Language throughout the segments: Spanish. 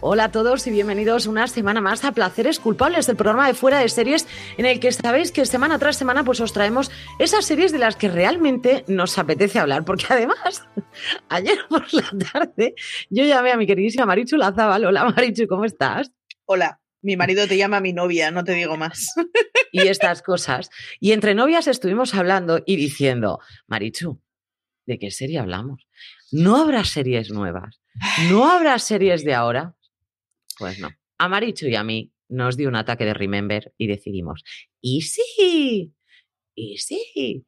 Hola a todos y bienvenidos una semana más a Placeres Culpables, el programa de fuera de series en el que sabéis que semana tras semana pues os traemos esas series de las que realmente nos apetece hablar, porque además ayer por la tarde yo llamé a mi queridísima Marichu Lazábal. Hola Marichu, ¿cómo estás? Hola, mi marido te llama mi novia, no te digo más. Y estas cosas. Y entre novias estuvimos hablando y diciendo, Marichu, ¿de qué serie hablamos? ¿No habrá series nuevas? ¿No habrá series de ahora? Pues no. A Marichu y a mí nos dio un ataque de Remember y decidimos, ¿y sí? ¿Y sí?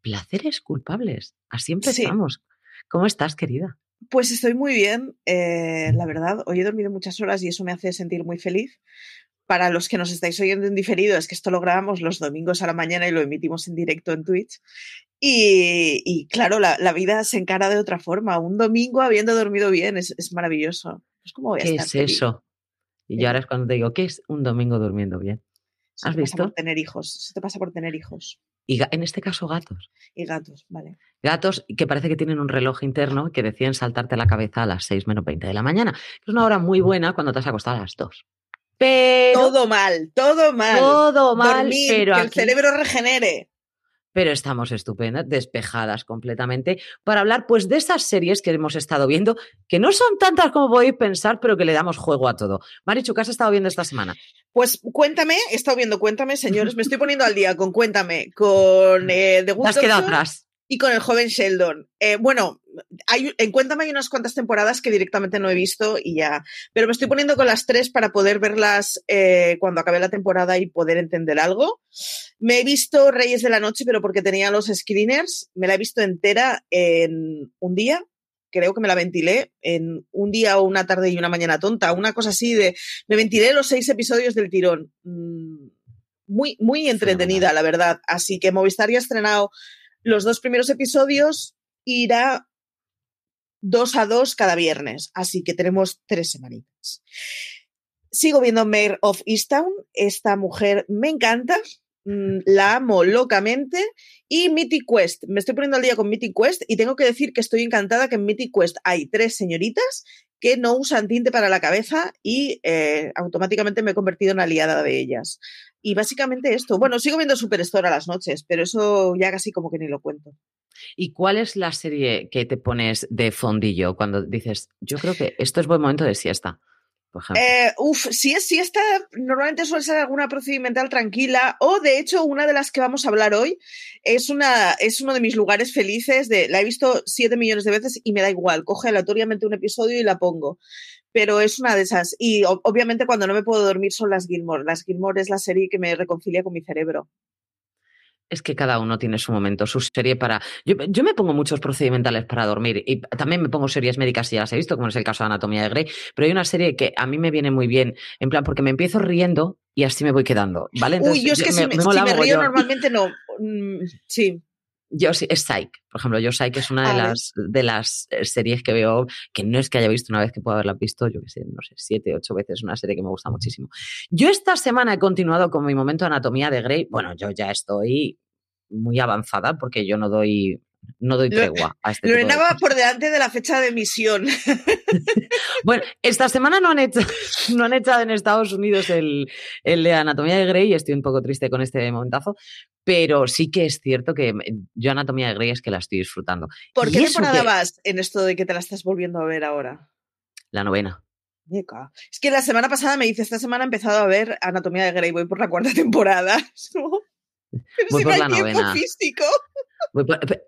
Placeres culpables. Así empezamos. ¿Cómo estás, querida? Pues estoy muy bien, eh, la verdad. Hoy he dormido muchas horas y eso me hace sentir muy feliz. Para los que nos estáis oyendo en diferido, es que esto lo grabamos los domingos a la mañana y lo emitimos en directo en Twitch. Y, claro, la, vida se encara de otra forma. Un domingo habiendo dormido bien es, maravilloso. Pues ¿cómo ¿Qué es eso? Y yo ahora es cuando te digo, ¿qué es un domingo durmiendo bien? ¿Has visto? por tener hijos. Eso te pasa por tener hijos. Y en este caso gatos. Y gatos, vale. Gatos que parece que tienen un reloj interno que deciden saltarte la cabeza a las 6 menos 20 de la mañana. Es una hora muy buena cuando te has acostado a las 2. Pero, todo mal, todo mal. Todo mal, pero que el cerebro regenere pero estamos estupendas, despejadas completamente, para hablar pues de esas series que hemos estado viendo, que no son tantas como podéis pensar, pero que le damos juego a todo. Marichu, ¿qué has estado viendo esta semana? Pues cuéntame, he estado viendo Cuéntame, señores, me estoy poniendo al día con Cuéntame, con eh, The Te has quedado atrás y con el joven Sheldon. Eh, bueno, hay, en Cuéntame hay unas cuantas temporadas que directamente no he visto y ya, pero me estoy poniendo con las tres para poder verlas eh, cuando acabe la temporada y poder entender algo. Me he visto Reyes de la Noche, pero porque tenía los screeners, me la he visto entera en un día. Creo que me la ventilé en un día o una tarde y una mañana tonta, una cosa así de. Me ventilé los seis episodios del tirón. Mm, muy, muy entretenida, la verdad. Así que Movistar ya ha estrenado los dos primeros episodios irá dos a dos cada viernes, así que tenemos tres semanitas. Sigo viendo Mayor of Easttown. Esta mujer me encanta. Mm, la amo locamente. Y Mythic Quest. Me estoy poniendo al día con Mythic Quest y tengo que decir que estoy encantada que en Mythic Quest hay tres señoritas que no usan tinte para la cabeza y eh, automáticamente me he convertido en aliada de ellas. Y básicamente esto. Bueno, sigo viendo Superstore a las noches, pero eso ya casi como que ni lo cuento. ¿Y cuál es la serie que te pones de fondillo cuando dices, yo creo que esto es buen momento de siesta? Eh, uf, si es siesta, normalmente suele ser alguna procedimental tranquila o de hecho una de las que vamos a hablar hoy es, una, es uno de mis lugares felices, de, la he visto siete millones de veces y me da igual, coge aleatoriamente un episodio y la pongo pero es una de esas. Y obviamente cuando no me puedo dormir son las Gilmore. Las Gilmore es la serie que me reconcilia con mi cerebro. Es que cada uno tiene su momento, su serie para. Yo, me pongo muchos procedimentales para dormir y también me pongo series médicas si ya las he visto, como es el caso de Anatomía de Grey, pero hay una serie que a mí me viene muy bien, en plan, porque me empiezo riendo y así me voy quedando, ¿vale? Uy, yo es que si me, río normalmente no. Mm, sí. Yo sí, es Psych, por ejemplo, yo Psych es una de las, de las eh, series que veo, que no es que haya visto una vez que pueda haberla visto, yo que sé, no sé, siete, ocho veces, una serie que me gusta muchísimo. Yo esta semana he continuado con mi momento de anatomía de Grey, bueno, yo ya estoy muy avanzada porque yo no doy no doy tregua a este Lorena va por delante de la fecha de emisión. bueno, esta semana no han, hecho, no han echado en Estados Unidos el, el, de Anatomía de Grey, estoy un poco triste con este momentazo, pero sí que es cierto que yo Anatomía de Grey es que la estoy disfrutando. ¿Por qué temporada vas en esto de que te la estás volviendo a ver ahora? La novena. Es que la semana pasada me dice, esta semana he empezado a ver Anatomía de Grey, voy por la cuarta temporada. Voy por la novena.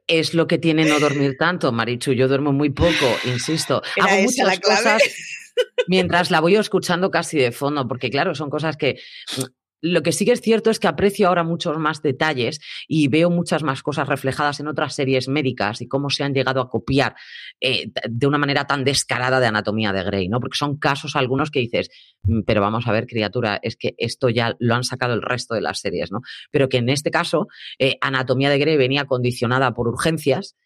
es lo que tiene no dormir tanto, Marichu. Yo duermo muy poco, insisto. Hago muchas cosas mientras la voy escuchando casi de fondo, porque claro, son cosas que lo que sí que es cierto es que aprecio ahora muchos más detalles y veo muchas más cosas reflejadas en otras series médicas y cómo se han llegado a copiar eh, de una manera tan descarada de Anatomía de Grey, ¿no? Porque son casos algunos que dices, "Mm, pero vamos a ver, criatura, es que esto ya lo han sacado el resto de las series, ¿no? Pero que en este caso, eh, Anatomía de Grey venía condicionada por urgencias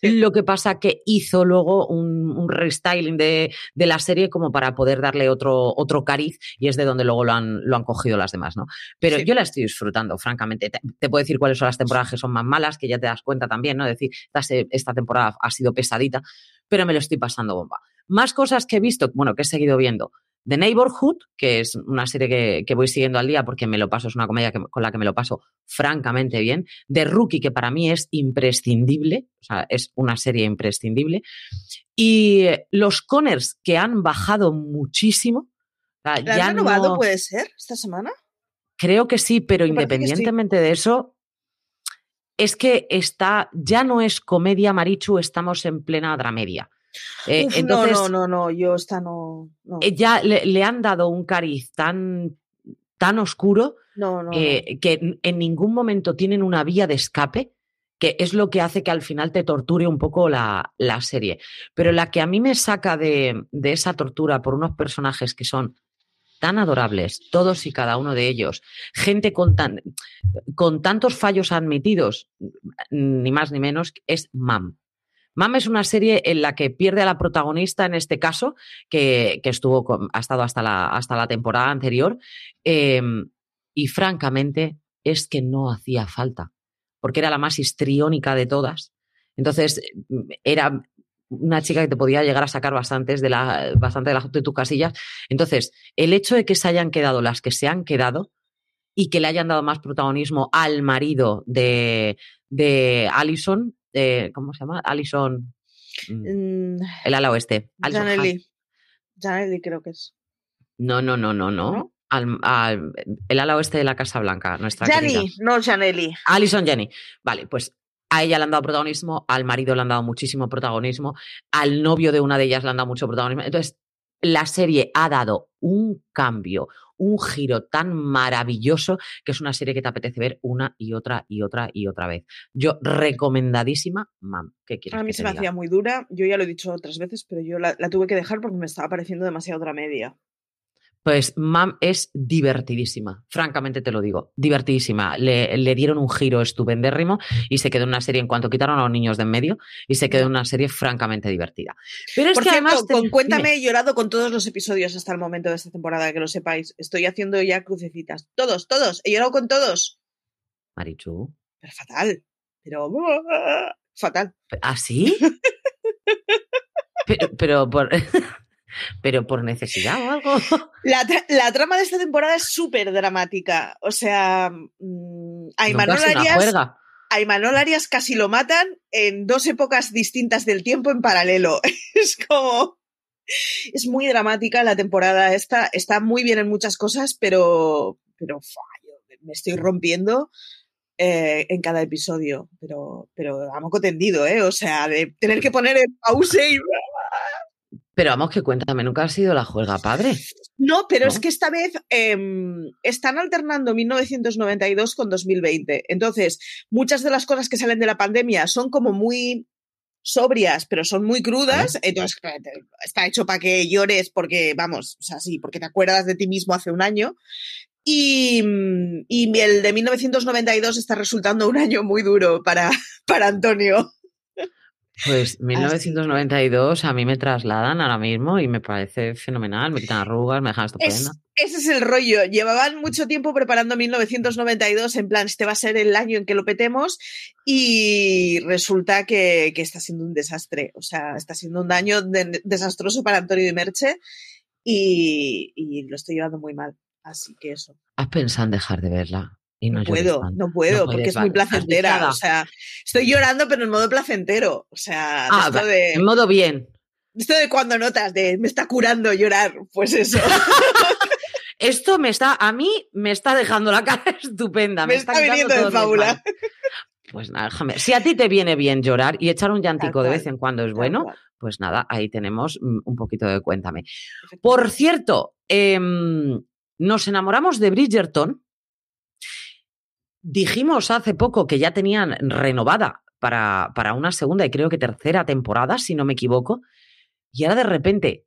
Sí. lo que pasa que hizo luego un, un restyling de, de la serie como para poder darle otro, otro cariz y es de donde luego lo han, lo han cogido las demás, ¿no? Pero Sí. yo la estoy disfrutando, francamente. Te, te puedo decir cuáles son las temporadas que son más malas, que ya te das cuenta también, ¿no? Es decir, esta temporada ha sido pesadita, pero me lo estoy pasando bomba. Más cosas que he visto, bueno, que he seguido viendo. The Neighborhood, que es una serie que, que voy siguiendo al día porque me lo paso, es una comedia que- con la que me lo paso francamente bien. The Rookie, que para mí es imprescindible, o sea, es una serie imprescindible. Y los Conners, que han bajado muchísimo. O sea, ¿La ya han renovado, no- puede ser, esta semana? Creo que sí, pero Me sí. independientemente de eso, es que está, ya no es comedia, Marichu, estamos en plena dramedia. Eh, Uf, entonces, no, no, no, no, yo esta no. No, eh, ya le, le han dado un cariz tan, tan oscuro no, no, que, en ningún momento tienen una vía de escape, que es lo que hace que al final te torture un poco la, la serie. Pero la que a mí me saca de, de esa tortura por unos personajes que son tan adorables, todos y cada uno de ellos, gente con, tan, con tantos fallos admitidos, ni más ni menos, es Mam. Mam es una serie en la que pierde a la protagonista, en este caso, que, estuvo con- ha estado hasta la, hasta la temporada anterior, eh, y francamente es que no hacía falta, porque era la más histriónica de todas. Entonces, era una chica que te podía llegar a sacar bastantes de la, bastante de, la, de tus casillas. Entonces, el hecho de que se hayan quedado las que se han quedado y que le hayan dado más protagonismo al marido de, de Allison, eh, ¿cómo se llama? Allison, mm, Mm, el ala oeste. Janelli. Janelli creo que es. No, no, no, no, no. ¿No? Al- al- el ala oeste de la Casa Blanca, nuestra querida. Janny, no Janelli. Alison Jenny. Vale, pues a ella le han dado protagonismo, al marido le han dado muchísimo protagonismo, al novio de una de ellas le han dado mucho protagonismo. Entonces, la serie ha dado un cambio, un giro tan maravilloso que es una serie que te apetece ver una y otra y otra y otra vez. Yo, recomendadísima, mam. ¿Qué quieres A mí que se me diga? hacía muy dura. Yo ya lo he dicho otras veces, pero yo la, la tuve que dejar porque me estaba pareciendo demasiado dramedia. Pues Mam es divertidísima, francamente te lo digo, divertidísima. Le, le dieron un giro estupendérrimo y se quedó en una serie en cuanto quitaron a los niños de en medio y se quedó en una serie francamente divertida. Pero es Por que cierto, además... te- con Cuéntame he llorado con todos los episodios hasta el momento de esta temporada, que lo sepáis. Estoy haciendo ya crucecitas. Todos, todos. He llorado con todos. Marichu, Pero fatal. Pero fatal. ¿así? pero, pero por... pero por necesidad o algo. La, tra- la trama de esta temporada es súper dramática. O sea, mm, a Imanol Arias, juerga. a Imanol Arias casi lo matan en dos épocas distintas del tiempo en paralelo. Es como. Es muy dramática la temporada esta. Está muy bien en muchas cosas, pero. Pero me estoy rompiendo eh, en cada episodio. Pero, pero a moco tendido, ¿eh? O sea, de tener que poner en pause y. Pero vamos, que cuéntame, nunca ha sido la juerga, padre. No, pero ¿No? es que esta vez em, están alternando 1992 con 2020. Entonces, muchas de las cosas que salen de la pandemia son como muy sobrias, pero son muy crudas. Entonces, está hecho para que llores porque, vamos, o sea, sí, porque te acuerdas de ti mismo hace un año. Y, y el de 1992 está resultando un año muy duro para, para Antonio. Pues 1992 a mí me trasladan ahora mismo y me parece fenomenal. Me quitan arrugas, me dejan estupenda. Es, ese es el rollo. Llevaban mucho tiempo preparando 1992, en plan, este va a ser el año en que lo petemos, y resulta que, que está siendo un desastre. O sea, está siendo un año de- desastroso para Antonio y Merche, y, y lo estoy llevando muy mal. Así que eso. ¿Has pensado en dejar de verla? Y no, puedo, no puedo, No porque puedes, es muy vale. ¿Estás placentera. O sea, estoy llorando, pero en modo placentero. O sea, Ah, esto, va, de, en modo bien. esto de cuando notas de me está curando llorar, pues eso. Esto me está, a mí me está dejando la cara estupenda. me está quitando viniendo de fábula. Pues nada, déjame. Si a ti te viene bien llorar y echar un llantico de vez en cuando es bueno, cual. pues nada, ahí tenemos mm, un poquito de cuéntame. Por cierto, em, nos enamoramos de Bridgerton dijimos hace poco que ya tenían renovada para, para una segunda y creo que tercera temporada, si no me equivoco. Y ahora de repente,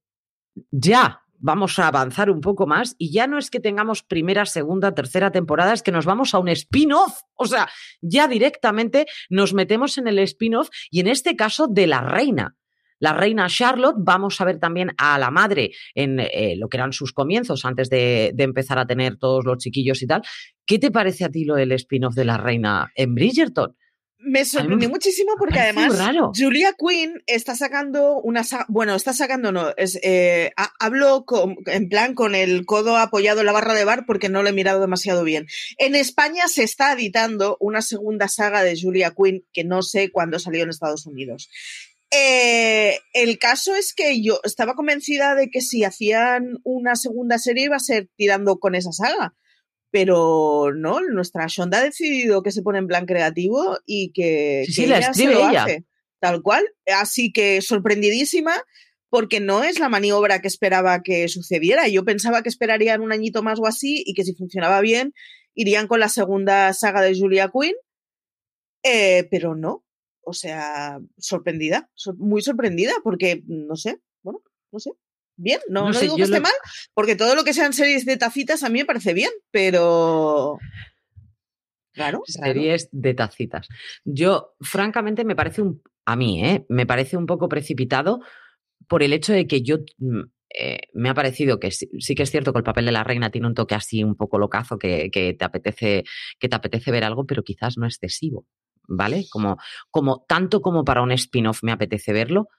ya vamos a avanzar un poco más y ya no es que tengamos primera, segunda, tercera temporada, es que nos vamos a un spin-off. O sea, ya directamente nos metemos en el spin-off y en este caso de la reina. La reina Charlotte, vamos a ver también a la madre en eh, lo que eran sus comienzos antes de, de, empezar a tener todos los chiquillos y tal. ¿Qué te parece a ti lo del spin-off de la reina en Bridgerton? Me sorprendió muchísimo porque además Julia Quinn está sacando una bueno, está sacando no, es, eh, hablo con, en plan con el codo apoyado en la barra de bar porque no lo he mirado demasiado bien. En España se está editando una segunda saga de Julia Quinn que no sé cuándo salió en Estados Unidos. Eh, el caso es que yo estaba convencida de que si hacían una segunda serie iba a ser tirando con esa saga pero no, nuestra Shonda ha decidido que se pone en plan creativo y que, sí, la escribe ella. Hace, tal cual. Así que sorprendidísima porque no es la maniobra que esperaba que sucediera. Yo pensaba que esperarían un añito más o así y que si funcionaba bien irían con la segunda saga de Julia Quinn, eh, pero no. O sea, sorprendida, muy sorprendida porque, no sé, bueno, no sé bien, no, no, digo que esté mal, porque todo lo que sean series de tacitas a mí me parece bien, pero... Claro, series de tacitas. Yo, francamente, me parece un, a mí, ¿eh? me parece un poco precipitado por el hecho de que yo mm, eh, me ha parecido que sí, sí, que es cierto que el papel de la reina tiene un toque así un poco locazo que, que, te apetece que te apetece ver algo, pero quizás no excesivo, ¿vale? Como, como tanto como para un spin-off me apetece verlo,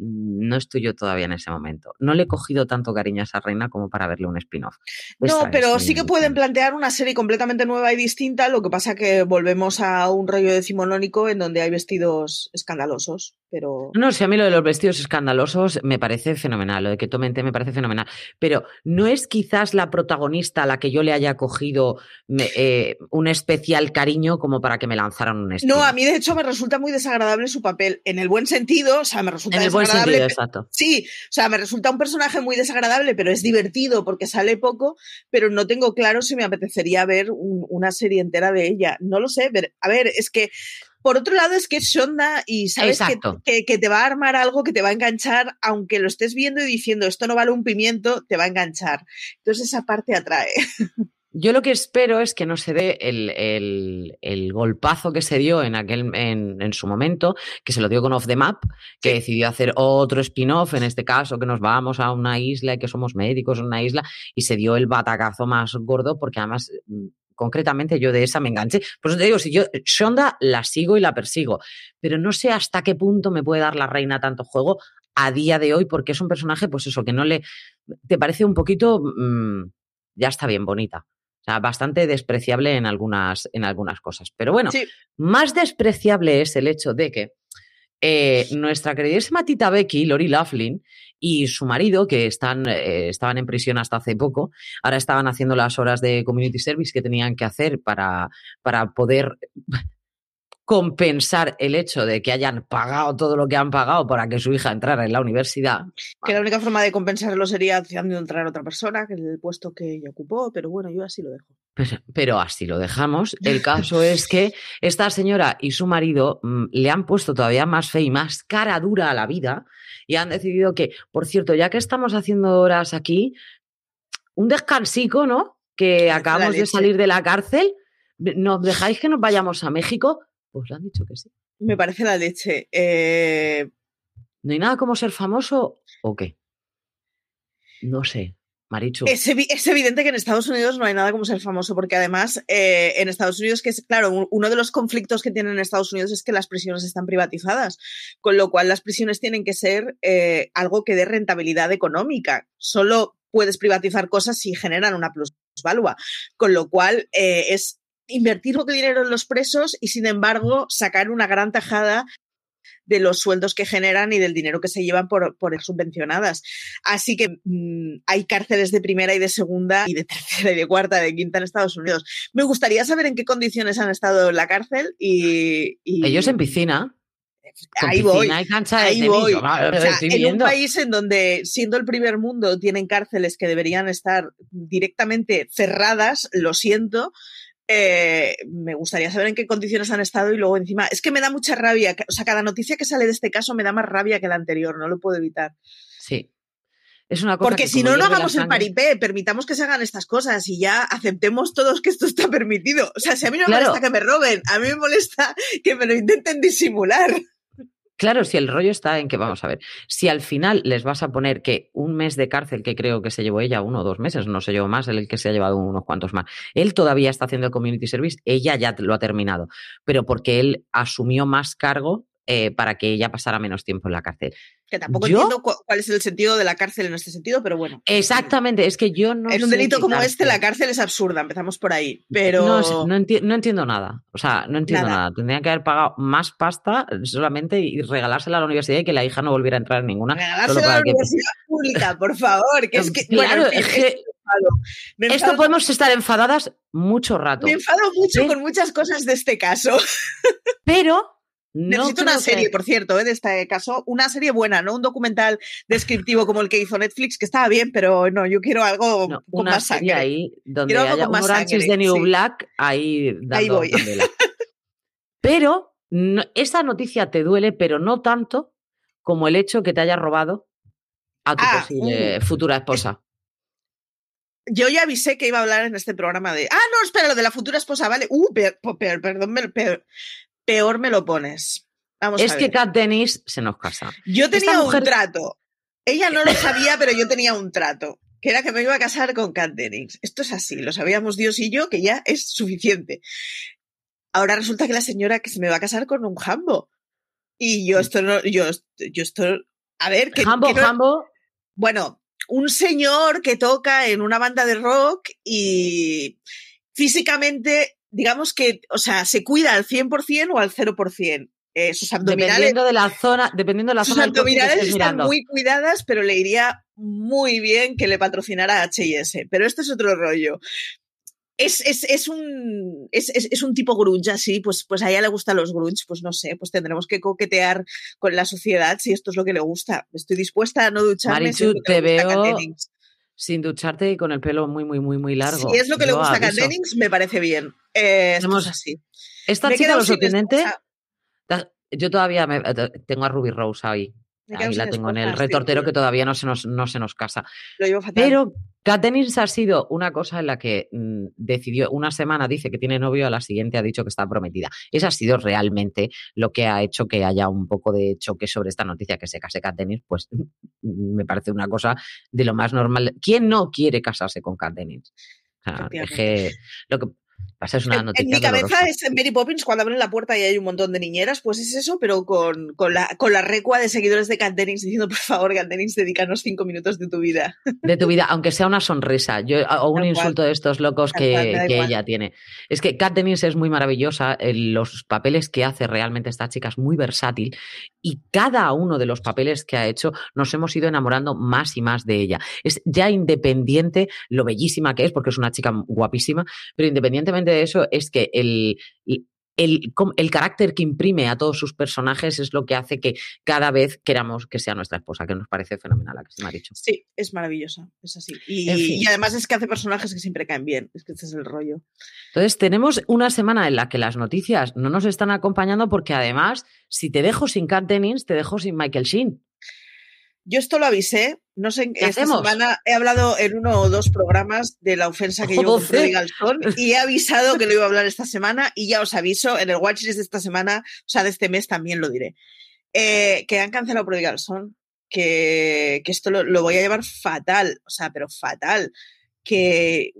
no estoy yo todavía en ese momento. No le he cogido tanto cariño a esa reina como para verle un spin-off. No, pero sí que pueden plantear una serie completamente nueva y distinta, lo que pasa que volvemos a un rollo decimonónico en donde hay vestidos escandalosos, pero... No, si a mí lo de los vestidos escandalosos me parece fenomenal, lo de que tomen té me parece fenomenal, pero no es quizás la protagonista a la que yo le haya cogido eh, un especial cariño como para que me lanzaran un spin No, a mí de hecho me resulta muy desagradable su papel, en el buen sentido, o sea, me resulta en el buen exacto. Sí, o sea, me resulta un personaje muy desagradable, pero es divertido porque sale poco, pero no tengo claro si me apetecería ver una serie entera de ella. No lo sé, a ver, es que por otro lado, es que es Shonda y sabes que, que, te va a armar algo que te va a enganchar, aunque lo estés viendo y diciendo esto no vale un pimiento, te va a enganchar. Entonces esa parte atrae. Yo lo que espero es que no se dé el, el, el golpazo que se dio en, aquel, en, en, su momento, que se lo dio con Off the Map, que sí. decidió hacer otro spin-off, en este caso, que nos vamos a una isla y que somos médicos en una isla, y se dio el batacazo más gordo, porque además mm, concretamente yo de esa me enganché. Por eso te digo, si yo Shonda la sigo y la persigo, pero no sé hasta qué punto me puede dar la reina tanto juego a día de hoy, porque es un personaje, pues eso, que no le... te parece un poquito... Mmm, ya está bien bonita. O sea, bastante despreciable en algunas, en algunas cosas. Pero bueno, sí. más despreciable es el hecho de que eh, nuestra queridísima tita Becky, Lori Laughlin, y su marido, que están, eh, estaban en prisión hasta hace poco, ahora estaban haciendo las horas de community service que tenían que hacer para, para poder compensar el hecho de que hayan pagado todo lo que han pagado para que su hija entrara en la universidad. Que la única forma de compensarlo sería haciendo entrar a otra persona, que es el puesto que ella ocupó, pero bueno, yo así lo dejo. Pues, pero así lo dejamos. El caso es que esta señora y su marido mmm, le han puesto todavía más fe y más cara dura a la vida y han decidido que, por cierto, ya que estamos haciendo horas aquí, un descansico, ¿no? Que acabamos de salir de la cárcel, ¿nos dejáis que nos vayamos a México? Pues le han dicho que sí. Me parece la leche. Eh... ¿No hay nada como ser famoso o qué? No sé. Marichu. Es, evi es, evidente que en Estados Unidos no hay nada como ser famoso, porque además eh, en Estados Unidos, que es claro, uno de los conflictos que tienen en Estados Unidos es que las prisiones están privatizadas, con lo cual las prisiones tienen que ser eh, algo que dé rentabilidad económica. Solo puedes privatizar cosas si generan una plusvalua, con lo cual eh, es invertir poco dinero en los presos y, sin embargo, sacar una gran tajada de los sueldos que generan y del dinero que se llevan por, por subvencionadas. Así que mmm, hay cárceles de primera y de segunda y de tercera y de cuarta, de quinta en Estados Unidos. Me gustaría saber en qué condiciones han estado en la cárcel y... y... Ellos en piscina. Con ahí voy, ahí voy. O sea, en un país en donde, siendo el primer mundo, tienen cárceles que deberían estar directamente cerradas, lo siento, eh, me gustaría saber en qué condiciones han estado y luego encima, es que me da mucha rabia, o sea, cada noticia que sale de este caso me da más rabia que la anterior, no lo puedo evitar. Sí. Es una cosa Porque que si no, no hagamos el paripé, permitamos que se hagan estas cosas y ya aceptemos todos que esto está permitido. O sea, si a mí no me Claro. molesta que me roben, a mí me molesta que me lo intenten disimular. Claro, si el rollo está en que, vamos a ver, si al final les vas a poner que un mes de cárcel, que creo que se llevó ella, uno o dos meses, no se llevó más, el que se ha llevado unos cuantos más, él todavía está haciendo el community service, ella ya lo ha terminado, pero porque él asumió más cargo eh, para que ella pasara menos tiempo en la cárcel. Que tampoco ¿Yo? entiendo cu- cuál es el sentido de la cárcel en este sentido, pero bueno. Exactamente, es que yo no en un delito como este, la cárcel es absurda, empezamos por ahí. Pero No, no, enti- no entiendo nada. O sea, no entiendo Nada. nada. Tendrían que haber pagado más pasta solamente y regalársela a la universidad y que la hija no volviera a entrar en ninguna. solo regalárselo a la que- universidad pública, por favor. Que es que, Claro, bueno, en fin, es que esto enfado. Podemos estar enfadadas mucho rato. me enfado mucho con muchas cosas de este caso. Pero no Necesito una que- serie, por cierto, ¿eh? de este caso. Una serie buena, no un documental descriptivo como el que hizo Netflix, que estaba bien, pero no, yo quiero algo no, con una más serie sangre. ahí donde Quiero algo haya con un más sangre, the New sí. Black ahí dando voy. candela. Pero no- esta noticia te duele, pero no tanto como el hecho que te haya robado a tu Ah, posible futura esposa. Yo ya avisé que iba a hablar en este programa de. Ah, no, espera, lo de la futura esposa, vale. Uh, peor, perdón, me- peor, me lo pones. Vamos Es a que. Kat Dennis se nos casa. Yo tenía esta un mujer- trato. Ella no lo sabía, pero yo tenía un trato. Que era que me iba a casar con Kat Dennings. Esto es así, lo sabíamos Dios y yo, que ya es suficiente. Ahora resulta que la señora que se me va a casar con un jambo. Y yo esto no, yo, yo esto, a ver, que, Jambo, que no- Jambo, bueno, un señor que toca en una banda de rock y físicamente, digamos que, o sea, se cuida al 100% o al 0%. Eh, sus abdominales, dependiendo de la zona, dependiendo de la sus zona que abdominales están mirando. muy cuidadas, pero le iría muy bien que le patrocinara H&S. Pero esto es otro rollo. Es, es, es un, es, un tipo grunge así, pues, pues a ella le gustan los grunge, pues no sé, pues tendremos que coquetear con la sociedad si esto es lo que le gusta. Estoy dispuesta a no ducharme. si Marichu, que te veo. Sin ducharte y con el pelo muy, muy, muy, muy largo. Si es lo que le gusta a Kat. Dennings, me parece bien. Eh, esto Tenemos- es así. Esta Me chica, quedado lo sin sorprendente, esposa. yo todavía me- tengo a Ruby Rose ahí. Ahí la tengo en el retortero sí, que todavía no se nos, no se nos casa. Lo llevo fatal. Pero Kat Dennings ha sido una cosa en la que mm, decidió, una semana dice que tiene novio, a la siguiente ha dicho que está prometida. Esa ha sido realmente lo que ha hecho que haya un poco de choque sobre esta noticia que se case Kat Dennings, pues me parece una cosa de lo más normal. ¿Quién no quiere casarse con Kat Dennings? O sea, lo que pasa es una En- en, noticia mi cabeza dolorosa. es en Mary Poppins cuando abren la puerta y hay un montón de niñeras, pues es eso, pero con, con, la, con la recua de seguidores de Kat Dennings diciendo, por favor, Kat Dennings, dedícanos cinco minutos de tu vida. de tu vida, aunque sea una sonrisa yo, o un insulto de estos locos cual, que, ella tiene. Es que Kat Dennings es muy maravillosa, eh, los papeles que hace realmente esta chica es muy versátil y cada uno de los papeles que ha hecho nos hemos ido enamorando más y más de ella. Es ya independiente lo bellísima que es, porque es una chica guapísima, pero independientemente de eso, es que el... El, el carácter que imprime a todos sus personajes es lo que hace que cada vez queramos que sea nuestra esposa, que nos parece fenomenal, a que se me ha dicho. Sí, es maravillosa, es así. Y, En fin. y además es que hace personajes que siempre caen bien, es que este es el rollo. Entonces, tenemos una semana en la que las noticias no nos están acompañando porque además, si te dejo sin Kat Dennings, te dejo sin Michael Sheen. Yo esto lo avisé, no sé, en ¿Qué esta hacemos? semana he hablado en uno o dos programas de la ofensa que doce. Prodigal Son y he avisado que lo iba a hablar esta semana y ya os aviso, en el watchlist de esta semana, o sea, de este mes también lo diré, eh, que han cancelado Prodigal Son, que, que esto lo, lo voy a llevar fatal, o sea, pero fatal, que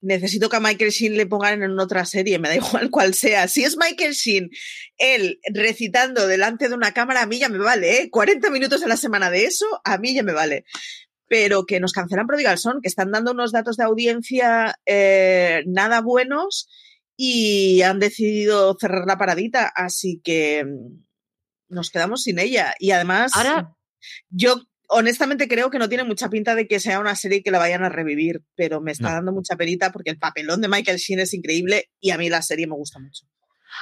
necesito que a Michael Sheen le pongan en otra serie, me da igual cuál sea. Si es Michael Sheen, él recitando delante de una cámara, a mí ya me vale, ¿eh? 40 minutos a la semana de eso, a mí ya me vale. Pero que nos cancelan Prodigal Son, que están dando unos datos de audiencia eh, nada buenos y han decidido cerrar la paradita, así que mm, nos quedamos sin ella. Y además, Ahora, yo honestamente creo que no tiene mucha pinta de que sea una serie que la vayan a revivir, pero me está No. dando mucha penita porque el papelón de Michael Sheen es increíble y a mí la serie me gusta mucho.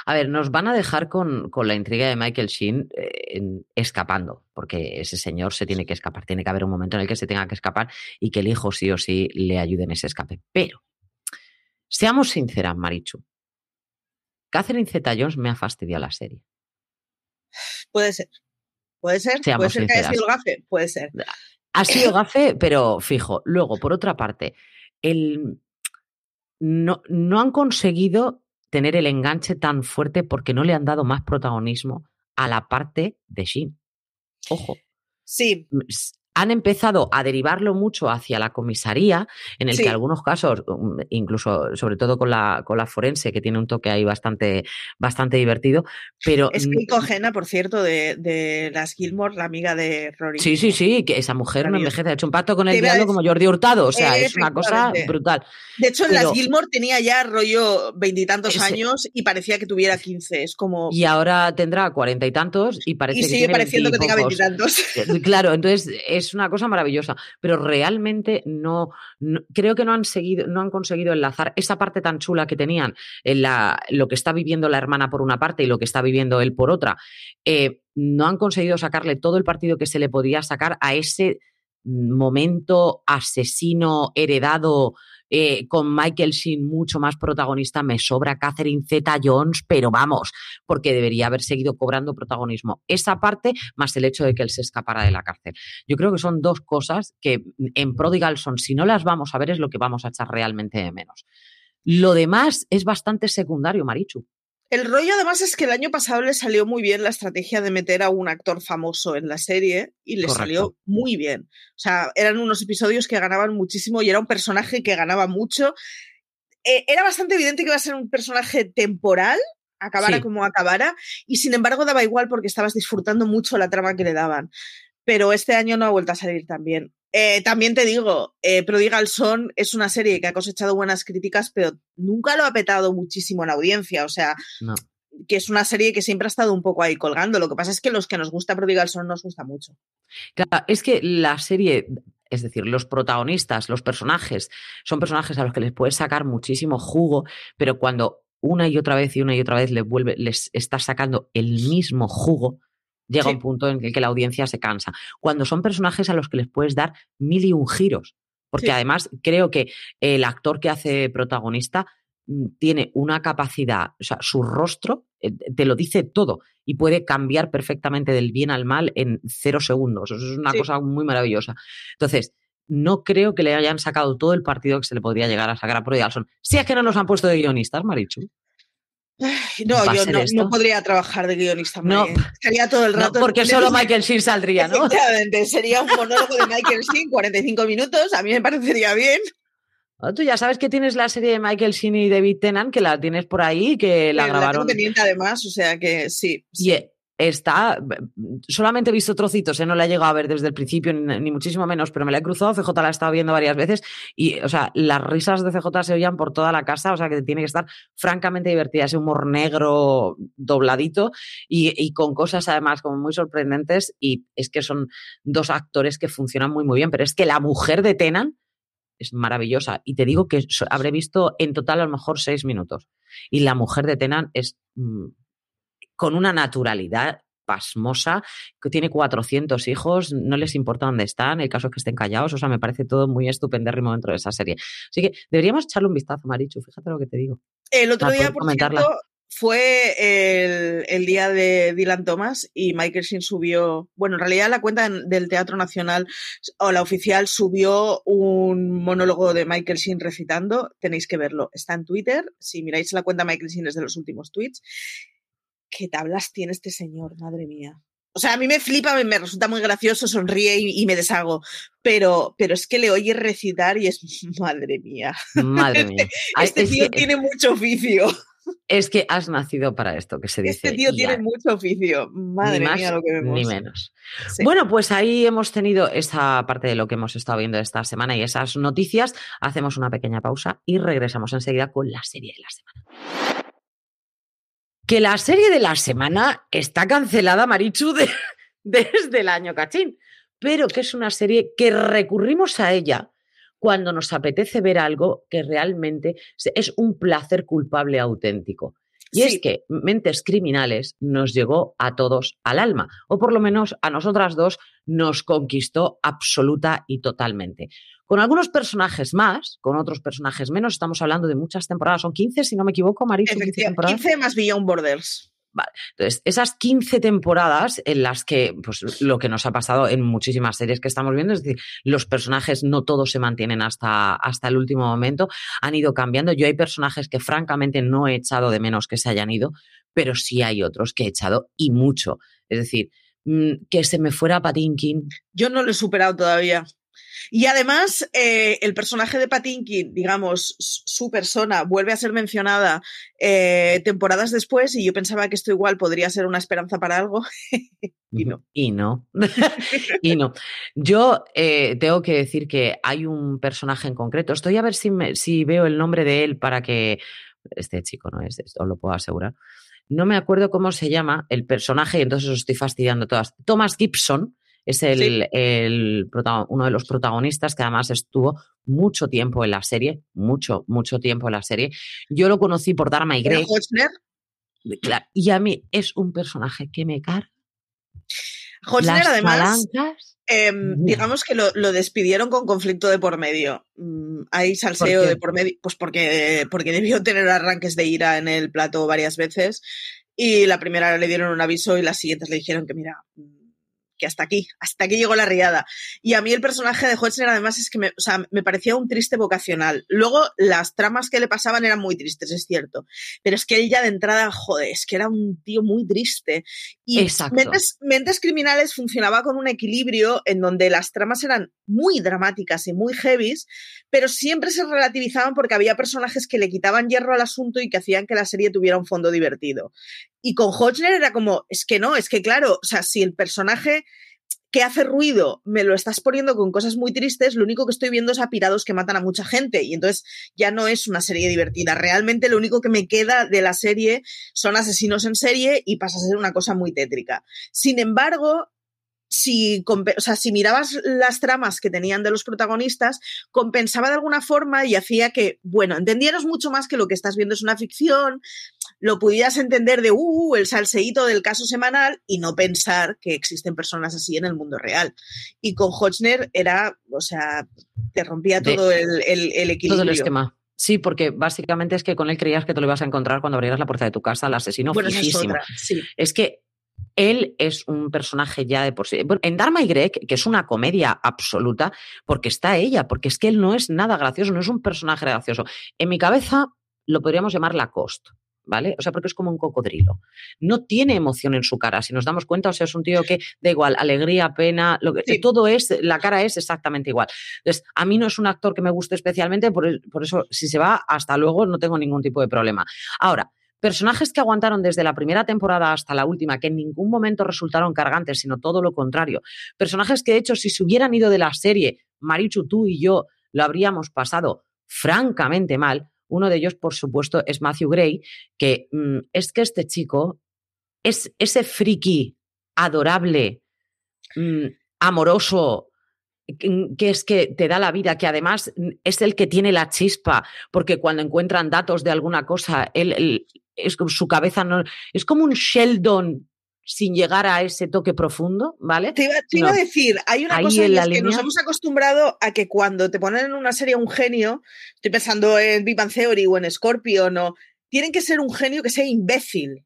a ver, nos van a dejar con, con la intriga de Michael Sheen eh, escapando, porque ese señor se tiene que escapar. Tiene que haber un momento en el que se tenga que escapar y que el hijo sí o sí le ayude en ese escape. Pero Seamos sinceras, Marichu. Catherine Zeta-Jones me ha fastidiado la serie. Puede ser. Puede ser. Seamos Puede ser que haya sido gafe. Puede ser. Ha sido gafe, pero fijo. Luego, por otra parte, el... no, no han conseguido tener el enganche tan fuerte porque no le han dado más protagonismo a la parte de Shin. Ojo. Sí, s- han empezado a derivarlo mucho hacia la comisaría, en el Sí. que algunos casos, um, incluso sobre todo con la, con la forense, que tiene un toque ahí bastante, bastante divertido, pero... es que Cogena, por cierto, de, de las Gilmore, la amiga de Rory. Sí, sí, sí, que esa mujer no Maravilloso. envejece, ha hecho un pacto con el diablo como Jordi Hurtado, o sea, es una cosa brutal. De hecho, en Pero- las Gilmore tenía ya rollo veintitantos años y parecía que tuviera 15. Es como. Y ahora tendrá cuarenta y tantos y parece Y que sigue tiene pareciendo que tenga veintitantos. Eh, Claro, entonces es una cosa maravillosa, pero realmente no, creo que no han seguido, no han conseguido enlazar esa parte tan chula que tenían en la, lo que está viviendo la hermana por una parte y lo que está viviendo él por otra. Eh, no han conseguido sacarle todo el partido que se le podía sacar a ese momento asesino heredado eh, con Michael Sheen mucho más protagonista, me sobra Catherine Zeta Jones, pero vamos, porque debería haber seguido cobrando protagonismo. Esa parte, más el hecho de que él se escapara de la cárcel. Yo creo que son dos cosas que en Prodigal son, si no las vamos a ver, es lo que vamos a echar realmente de menos. Lo demás es bastante secundario, Marichu. El rollo, además, es que el año pasado le salió muy bien la estrategia de meter a un actor famoso en la serie y le Correcto. salió muy bien. O sea, eran unos episodios que ganaban muchísimo y era un personaje que ganaba mucho. Eh, era bastante evidente que iba a ser un personaje temporal, acabara Sí. como acabara, y sin embargo daba igual porque estabas disfrutando mucho la trama que le daban. Pero este año no ha vuelto a salir tan bien. Eh, también te digo, eh, Prodigal Son es una serie que ha cosechado buenas críticas, pero nunca lo ha petado muchísimo en la audiencia. O sea, No. que es una serie que siempre ha estado un poco ahí colgando. Lo que pasa es que los que nos gusta Prodigal Son nos gusta mucho. Claro, es que la serie, es decir, los protagonistas, los personajes, son personajes a los que les puedes sacar muchísimo jugo, pero cuando una y otra vez y una y otra vez les, vuelve, les estás sacando el mismo jugo, llega Sí. un punto en el que la audiencia se cansa. Cuando son personajes a los que les puedes dar mil y un giros, porque Sí. además creo que el actor que hace protagonista mm, tiene una capacidad, o sea, su rostro eh, te lo dice todo y puede cambiar perfectamente del bien al mal en cero segundos. Eso es una Sí. cosa muy maravillosa. Entonces, no creo que le hayan sacado todo el partido que se le podría llegar a sacar a Prodigal Son. Si es que no nos han puesto de guionistas, Marichu. No, ¿Va a yo no, no podría trabajar de guionista. No. Estaría todo el No, rato. porque solo Michael Sheen saldría, ¿no? Sería un monólogo de Michael Sheen, 45 minutos. A mí me parecería bien. Ah, Tú ya sabes que tienes la serie de Michael Sheen y David Tennant, que la tienes por ahí, que la tengo grabaron. pendiente además, o sea que sí. Y eh, está, solamente he visto trocitos, ¿eh? no la he llegado a ver desde el principio, ni, muchísimo menos, pero me la he cruzado, CJ la he estado viendo varias veces y, o sea, las risas de CJ se oían por toda la casa, o sea, que tiene que estar francamente divertida, ese humor negro dobladito y, y con cosas además como muy sorprendentes y es que son dos actores que funcionan muy, muy bien, pero es que la mujer de Tenan es maravillosa y te digo que habré visto en total a lo mejor seis minutos y la mujer de Tenan es... mm, con una naturalidad pasmosa, que tiene 400 hijos, no les importa dónde están, el caso es que estén callados, o sea, me parece todo muy estupendérrimo dentro de esa serie. Así que deberíamos echarle un vistazo, Marichu, fíjate lo que te digo. El otro día, por comentarla. cierto, fue el, el día de Dylan Thomas y Michael Sheen subió, bueno, en realidad la cuenta en- del Teatro Nacional o la oficial subió un monólogo de Michael Sheen recitando, tenéis que verlo, está en Twitter, si miráis la cuenta Michael Sheen es de los últimos tweets. ¿Qué tablas tiene este señor? Madre mía. O sea, a mí me flipa, me, me resulta muy gracioso, sonríe y, y me deshago, pero, pero es que le oye recitar y es, madre mía. Madre mía. Ay, Este es, tío que, tiene mucho oficio. es que has nacido para esto que se dice. Este tío tiene ya, mucho oficio. Madre ni más mía lo que vemos. ni menos. Sí. Bueno, pues ahí hemos tenido esa parte de lo que hemos estado viendo esta semana y esas noticias. Hacemos una pequeña pausa y regresamos enseguida con la serie de la semana. Que la serie de la semana está cancelada, Marichu, de- desde el año cachín, pero que es una serie que recurrimos a ella cuando nos apetece ver algo que realmente es un placer culpable auténtico. Y es que Mentes Criminales nos llegó a todos al alma, o por lo menos a nosotras dos nos conquistó absoluta y totalmente. Con algunos personajes más, con otros personajes menos. Estamos hablando de muchas temporadas, son 15, si no me equivoco. 15, 15 más Beyond Borders. Vale. Entonces, esas 15 temporadas en las que, pues lo que nos ha pasado en muchísimas series que estamos viendo, es decir, los personajes no todos se mantienen hasta, hasta el último momento, han ido cambiando. Yo hay personajes que francamente no he echado de menos que se hayan ido, pero sí hay otros que he echado y mucho. Es decir, mm, que se me fuera Patinkin. Yo no lo he superado todavía. Y además, eh, el personaje de Patinkin, digamos, su persona, vuelve a ser mencionada eh, temporadas después y yo pensaba que esto igual podría ser una esperanza para algo. y no. Y no. y no. Yo eh, tengo que decir que hay un personaje en concreto. Estoy a ver si, si veo el nombre de él para que. Este chico no es, esto lo puedo asegurar. No me acuerdo cómo se llama el personaje y entonces os estoy fastidiando todas. Thomas Gibson es el, uno de los protagonistas que además estuvo mucho tiempo en la serie, mucho, mucho tiempo en la serie. Yo lo conocí por Dharma y Grey. y a mí es un personaje que me carga. Hochner, además, em, digamos que lo, despidieron con conflicto de por medio. Mm, hay salseo de por medio, pues porque, porque debió tener arranques de ira en el plato varias veces. Y la primera le dieron un aviso y las siguientes le dijeron que, mira, que hasta aquí, hasta aquí llegó la riada. Y a mí el personaje de Hodgson además es que me, me parecía un triste vocacional. Luego las tramas que le pasaban eran muy tristes, es cierto. Pero es que él ya de entrada, joder, es que era un tío muy triste. Y Mentes, Mentes Criminales funcionaba con un equilibrio en donde las tramas eran muy dramáticas y muy heavies, pero siempre se relativizaban porque había personajes que le quitaban hierro al asunto y que hacían que la serie tuviera un fondo divertido. Y con Hodgner era como, es que no, es que claro, o sea, si el personaje que hace ruido me lo estás poniendo con cosas muy tristes, lo único que estoy viendo es a pirados que matan a mucha gente y entonces ya no es una serie divertida. Realmente lo único que me queda de la serie son asesinos en serie y pasa a ser una cosa muy tétrica. Sin embargo, si, o si mirabas las tramas que tenían de los protagonistas, compensaba de alguna forma y hacía que, bueno, entendieras mucho más que lo que estás viendo es una ficción, lo pudieras entender de, uh, el salseíto del caso semanal y no pensar que existen personas así en el mundo real. Y con Hochner era, o sea, te rompía todo el, el, equilibrio. Todo el esquema. Sí, porque básicamente es que con él creías que te lo ibas a encontrar cuando abrieras la puerta de tu casa al asesino bueno, es que él es un personaje ya de por sí. en Dharma y Greg, que es una comedia absoluta, porque está ella, porque es que él no es nada gracioso, no es un personaje gracioso. En mi cabeza lo podríamos llamar Lacoste. ¿Vale? O sea, porque es como un cocodrilo. No tiene emoción en su cara, si nos damos cuenta, o sea, es un tío que da igual, alegría, pena, lo que, todo es, la cara es exactamente igual. Entonces, a mí no es un actor que me guste especialmente, por, por eso, si se va, hasta luego, no tengo ningún tipo de problema. Ahora, Personajes que aguantaron desde la primera temporada hasta la última, que en ningún momento resultaron cargantes, sino todo lo contrario. Personajes que, de hecho, si se hubieran ido de la serie, Marichu, tú y yo lo habríamos pasado francamente mal. Uno de ellos, por supuesto, es Matthew Gray, que mm, es que este chico es ese friki adorable, mm, amoroso, que es que te da la vida, que además es el que tiene la chispa, porque cuando encuentran datos de alguna cosa, él, es su cabeza no es como un Sheldon sin llegar a ese toque profundo, ¿vale? Te iba, a decir, hay una cosa en que nos hemos acostumbrado a que cuando te ponen en una serie un genio, estoy pensando en Big Bang Theory o en Scorpion, o tienen que ser un genio que sea imbécil.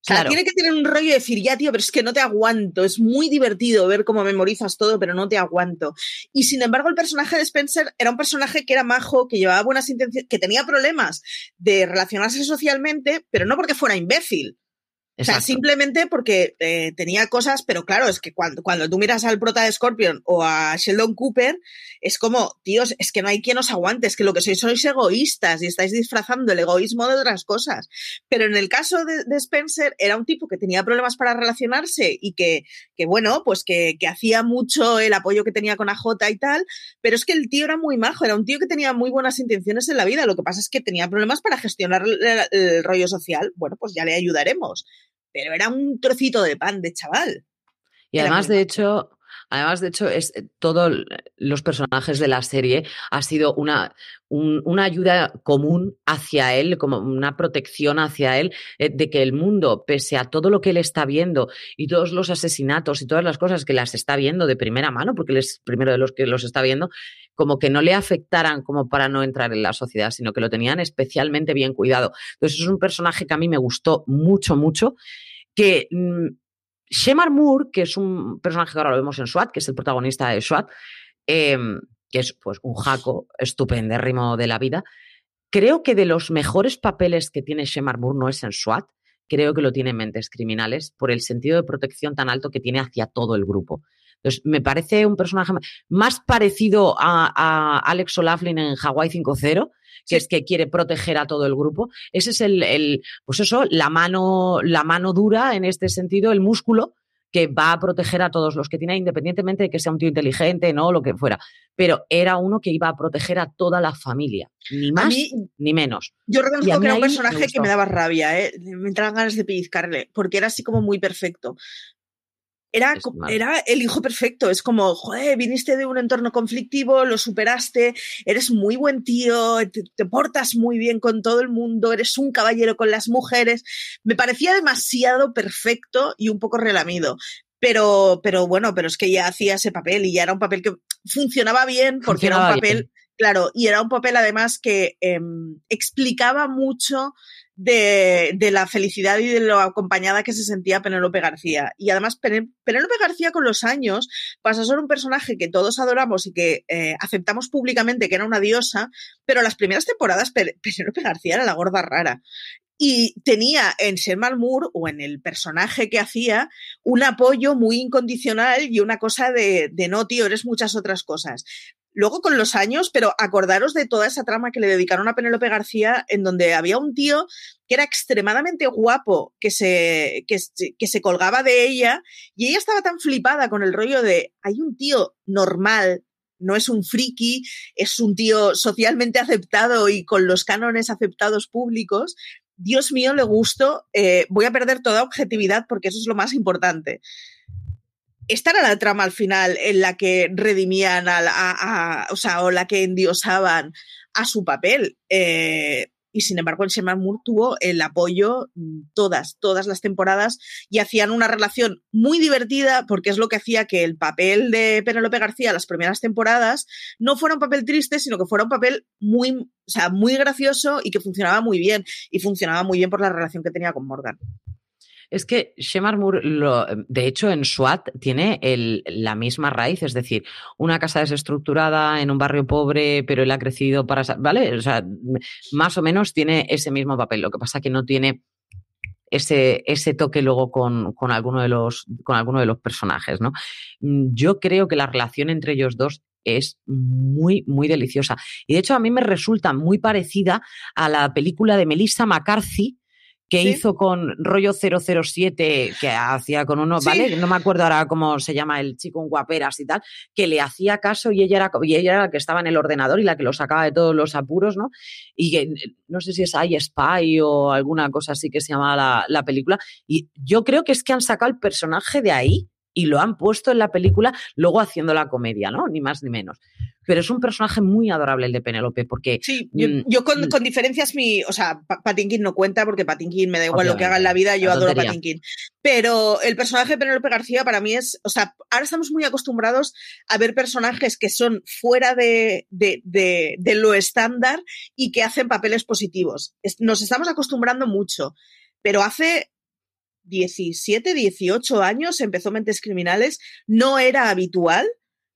O sea, tiene que tener un rollo de decir, ya, tío, pero es que no te aguanto. Es muy divertido ver cómo memorizas todo, pero no te aguanto. Y sin embargo, el personaje de Spencer era un personaje que era majo, que llevaba buenas intenciones, que tenía problemas de relacionarse socialmente, pero no porque fuera imbécil. O sea, simplemente porque eh, tenía cosas, pero claro, es que cuando, cuando tú miras al prota de Scorpion o a Sheldon Cooper, es como, tíos, es que no hay quien os aguante, es que lo que sois sois egoístas y estáis disfrazando el egoísmo de otras cosas. Pero en el caso de, Spencer, era un tipo que tenía problemas para relacionarse y que, que bueno, pues que, que, hacía mucho el apoyo que tenía con AJ y tal, pero es que el tío era muy majo, era un tío que tenía muy buenas intenciones en la vida, lo que pasa es que tenía problemas para gestionar el rollo social. Bueno, pues ya le ayudaremos pero era un trocito de pan de chaval. Y además, de hecho, Además, de hecho, es todos los personajes de la serie ha sido una, una ayuda común hacia él, como una protección hacia él, eh, de que el mundo, pese a todo lo que él está viendo y todos los asesinatos y todas las cosas que las está viendo de primera mano, porque él es primero de los que los está viendo, como que no le afectaran como para no entrar en la sociedad, sino que lo tenían especialmente bien cuidado. Entonces, es un personaje que a mí me gustó mucho, mucho, que... Shemar Moore, que es un personaje que ahora lo vemos en SWAT, que es el protagonista de SWAT, em, que es pues un jaco estupendérrimo de la vida. Creo que de los mejores papeles que tiene Shemar Moore no es en SWAT, creo que lo tiene en Mentes Criminales por el sentido de protección tan alto que tiene hacia todo el grupo. Entonces, me parece un personaje más parecido a, Alex O'Laughlin en Hawaii 5.0, que es que quiere proteger a todo el grupo. Ese es el, el, pues eso, la mano, la mano dura en este sentido, el músculo que va a proteger a todos los que tiene, independientemente de que sea un tío inteligente, no, lo que fuera. Pero era uno que iba a proteger a toda la familia, ni más ni menos. Yo reconozco que era un personaje que me daba rabia, ¿eh? me entraban ganas de pellizcarle, porque era así como muy perfecto. Era, era, el hijo perfecto. Es como, joder, viniste de un entorno conflictivo, lo superaste, eres muy buen tío, te, portas muy bien con todo el mundo, eres un caballero con las mujeres. Me parecía demasiado perfecto y un poco relamido. Pero, pero bueno, pero es que ya hacía ese papel y ya era un papel que funcionaba bien porque era un papel, claro, y era un papel además que em, explicaba mucho de, la felicidad y de lo acompañada que se sentía Penélope García. Y además, Penélope García con los años pasó a ser un personaje que todos adoramos y que eh, aceptamos públicamente que era una diosa, pero las primeras temporadas Penélope García era la gorda rara. Y tenía en Sherman Moore o en el personaje que hacía un apoyo muy incondicional y una cosa de, de no, tío, eres muchas otras cosas. Luego con los años, pero acordaros de toda esa trama que le dedicaron a Penélope García, en donde había un tío que era extremadamente guapo, que se, que, se colgaba de ella, y ella estaba tan flipada con el rollo de, hay un tío normal, no es un friki, es un tío socialmente aceptado y con los cánones aceptados públicos. Dios mío, le gusto, eh, voy a perder toda objetividad porque eso es lo más importante esta era la trama al final en la que redimían a, o sea, o la que endiosaban a su papel. Eh, y sin embargo, el Sherman Moore tuvo el apoyo mm, todas, todas las temporadas y hacían una relación muy divertida porque es lo que hacía que el papel de Penélope García las primeras temporadas no fuera un papel triste, sino que fuera un papel muy, o sea, muy gracioso y que funcionaba muy bien. Y funcionaba muy bien por la relación que tenía con Morgan. Es que Shemar Moore, lo, de hecho, en SWAT tiene la misma raíz, es decir, una casa desestructurada en un barrio pobre, pero él ha crecido para. ¿Vale? O sea, más o menos tiene ese mismo papel. Lo que pasa que no tiene ese, ese toque luego con, con, alguno de los, con alguno de los personajes, ¿no? Yo creo que la relación entre ellos dos es muy, muy deliciosa. Y de hecho, a mí me resulta muy parecida a la película de Melissa McCarthy que hizo con rollo 007, que hacía con uno, ¿vale? No me acuerdo ahora cómo se llama el chico, un guaperas y tal, que le hacía caso y ella era, y ella era la que estaba en el ordenador y la que lo sacaba de todos los apuros, ¿no? Y que no sé si es I Spy o alguna cosa así que se llamaba la, la película. Y yo creo que es que han sacado el personaje de ahí y lo han puesto en la película, luego haciendo la comedia, ¿no? Ni más ni menos. Pero es un personaje muy adorable el de Penélope, porque. Sí, yo, mm, con, mm. con, diferencias, mi. O sea, Patinkin no cuenta porque Patinkin me da igual lo que haga en la vida, yo adoro Patinkin. Pero el personaje de Penélope García para mí es. O sea, ahora estamos muy acostumbrados a ver personajes que son fuera de, de, de, de lo estándar y que hacen papeles positivos. Nos estamos acostumbrando mucho. Pero hace 17, 18 años, empezó Mentes Criminales, no era habitual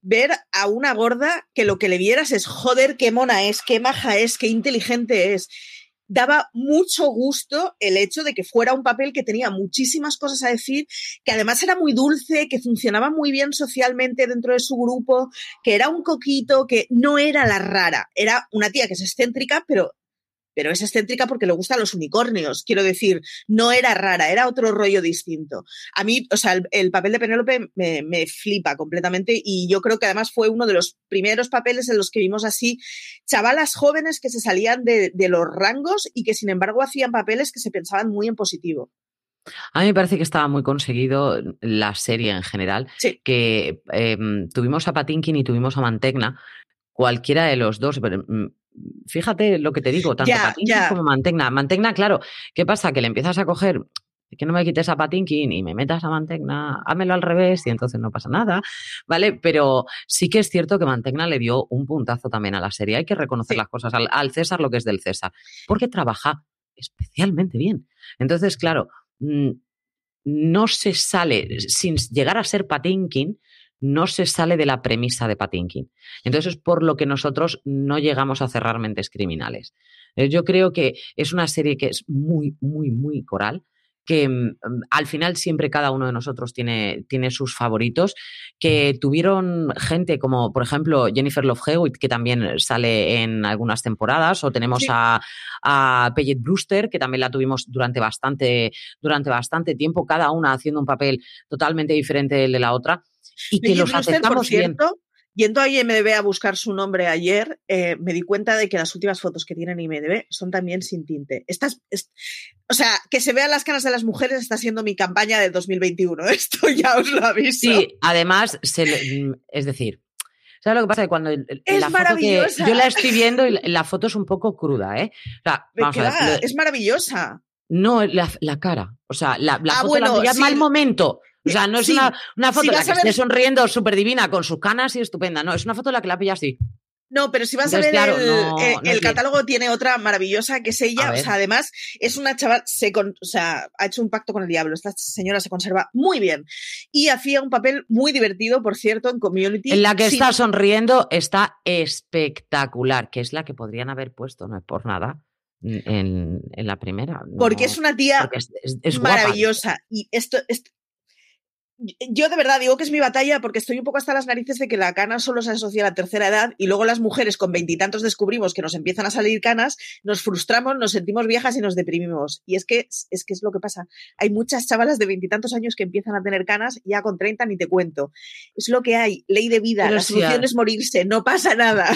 ver a una gorda que lo que le vieras es, joder, qué mona es, qué maja es, qué inteligente es. Daba mucho gusto el hecho de que fuera un papel que tenía muchísimas cosas a decir, que además era muy dulce, que funcionaba muy bien socialmente dentro de su grupo, que era un coquito, que no era la rara, era una tía que es excéntrica, pero pero es excéntrica porque le gustan los unicornios. Quiero decir, no era rara, era otro rollo distinto. A mí, o sea, el, papel de Penélope me, me, flipa completamente y yo creo que además fue uno de los primeros papeles en los que vimos así chavalas jóvenes que se salían de, de los rangos y que sin embargo hacían papeles que se pensaban muy en positivo. A mí me parece que estaba muy conseguido la serie en general, Sí. que em, tuvimos a Patinkin y tuvimos a Mantegna, cualquiera de los dos, pero mm, fíjate lo que te digo, tanto Ya, Patinkin como Mantegna. Mantegna, claro, ¿qué pasa? Que le empiezas a coger que no me quites a Patinkin y me metas a Mantegna, hámelo al revés y entonces no pasa nada, ¿vale? Pero sí que es cierto que Mantegna le dio un puntazo también a la serie. Hay que reconocer Sí. las cosas al, al César lo que es del César, porque trabaja especialmente bien. Entonces, claro, mm, no se sale, sin llegar a ser Patinkin, no se sale de la premisa de Patinkin. Entonces es por lo que nosotros no llegamos a cerrar Mentes Criminales. Eh, Yo creo que es una serie que es muy, muy, muy coral que mm, al final siempre cada uno de nosotros tiene, tiene sus favoritos, que tuvieron gente como, por ejemplo, Jennifer Love Hewitt, que también sale en algunas temporadas, o tenemos Sí. a, a Paget Brewster, que también la tuvimos durante bastante, durante bastante tiempo, cada una haciendo un papel totalmente diferente del de la otra, y que Peggy los Brewster, por aceptamos bien. Yendo a IMDB a buscar su nombre ayer, eh, me di cuenta de que las últimas fotos que tienen en IMDB son también sin tinte. Estas, es- o sea, que se vean las caras de las mujeres está siendo mi campaña del 2021. Esto ya os lo aviso. Sí, además, se le- mm, es decir, ¿sabes lo que pasa? Que cuando el- el- Es la foto que yo la estoy viendo y la, la foto es un poco cruda, ¿eh? O sea, a ver, es maravillosa. no la, la cara, o sea, la, la Ah, foto la bueno, en sí. mal momento. O sea, no es Sí, una, una foto si en la vas que a ver- esté sonriendo súper divina con sus canas y estupenda. No, es una foto en la que la pilla así. No, pero si vas a ver claro, el, no- eh, no el catálogo tiene otra maravillosa que es ella. O sea, además es una chaval, se con- o sea, ha hecho un pacto con el diablo. Esta señora se conserva muy bien y hacía un papel muy divertido, por cierto, en Community. En la que está sonriendo está espectacular, que es la que podrían haber puesto, no es por nada, en, en la primera. no- porque es una tía es, es- es guapa. maravillosa. Y esto, esto- yo de verdad digo que es mi batalla porque estoy un poco hasta las narices de que la cana solo se asocia a la tercera edad y luego las mujeres con veintitantos descubrimos que nos empiezan a salir canas, nos frustramos, nos sentimos viejas y nos deprimimos. Y es que es que es lo que pasa. Hay muchas chavalas de veintitantos años que empiezan a tener canas ya con 30 ni te cuento. Es lo que hay, ley de vida, Pero la si solución a- es morirse, no pasa nada.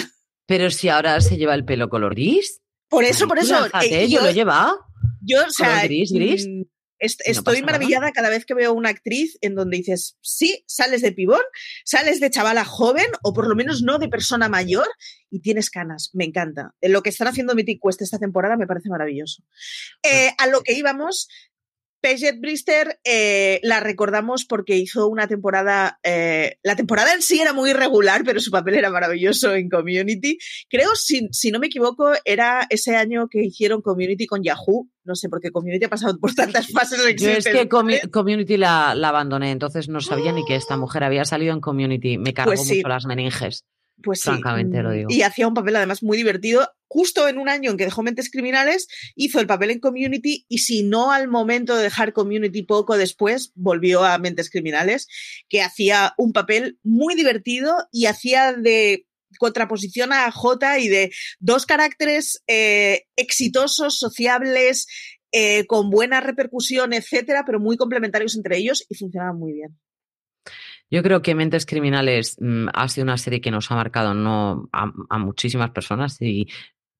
Pero si ahora se lleva el pelo color gris. Por eso, por eso, eh, yo yo- lo lleva. Yo, o sea, gris, gris. mm, est- Y no estoy nada. maravillada cada vez que veo una actriz en donde dices, sí, sales de pibón, sales de chavala joven, o por lo menos no de persona mayor, y tienes canas. Me encanta. Eh, Lo que están haciendo Mythic Quest esta temporada me parece maravilloso. Eh, a lo que íbamos, Paget Brister eh, la recordamos porque hizo una temporada. eh, la temporada en sí era muy irregular, pero su papel era maravilloso en Community. Creo, si, si no me equivoco, era ese año que hicieron Community con Yahoo. No sé, porque Community ha pasado por tantas fases Yo es que Community la, la abandoné, entonces no sabía ni que esta mujer había salido en Community. Me cargó Pues sí. mucho las meninges. Pues sí, francamente lo digo. Y hacía un papel además muy divertido. Justo en un año en que dejó Mentes Criminales, hizo el papel en Community y si no al momento de dejar Community poco después, volvió a Mentes Criminales, que hacía un papel muy divertido y hacía de contraposición a J y de dos caracteres eh, exitosos, sociables, eh, con buena repercusión, etcétera, pero muy complementarios entre ellos y funcionaban muy bien. Yo creo que Mentes Criminales mm, ha sido una serie que nos ha marcado no a, a muchísimas personas y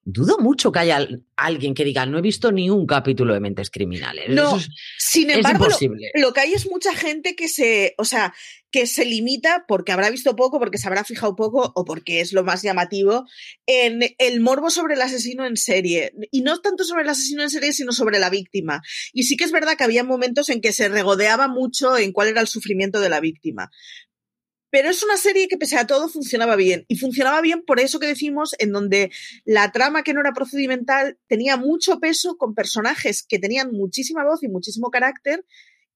dudo mucho que haya al- alguien que diga no he visto ni un capítulo de Mentes Criminales. No, es, Sin embargo, lo- lo que hay es mucha gente que se, o sea, que se limita porque habrá visto poco, porque se habrá fijado poco o porque es lo más llamativo en el morbo sobre el asesino en serie. Y no tanto sobre el asesino en serie, sino sobre la víctima. Y sí que es verdad que había momentos en que se regodeaba mucho en cuál era el sufrimiento de la víctima. Pero es una serie que pese a todo funcionaba bien. Y funcionaba bien por eso que decimos, en donde la trama que no era procedimental tenía mucho peso con personajes que tenían muchísima voz y muchísimo carácter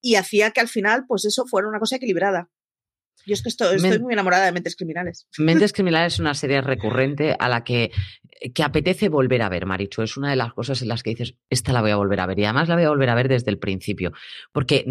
y hacía que al final, pues eso fuera una cosa equilibrada. Yo es que estoy, estoy Men- muy enamorada de Mentes Criminales. Mentes Criminales es una serie recurrente a la que, que apetece volver a ver, Marichu. Es una de las cosas en las que dices, esta la voy a volver a ver. Y además la voy a volver a ver desde el principio. Porque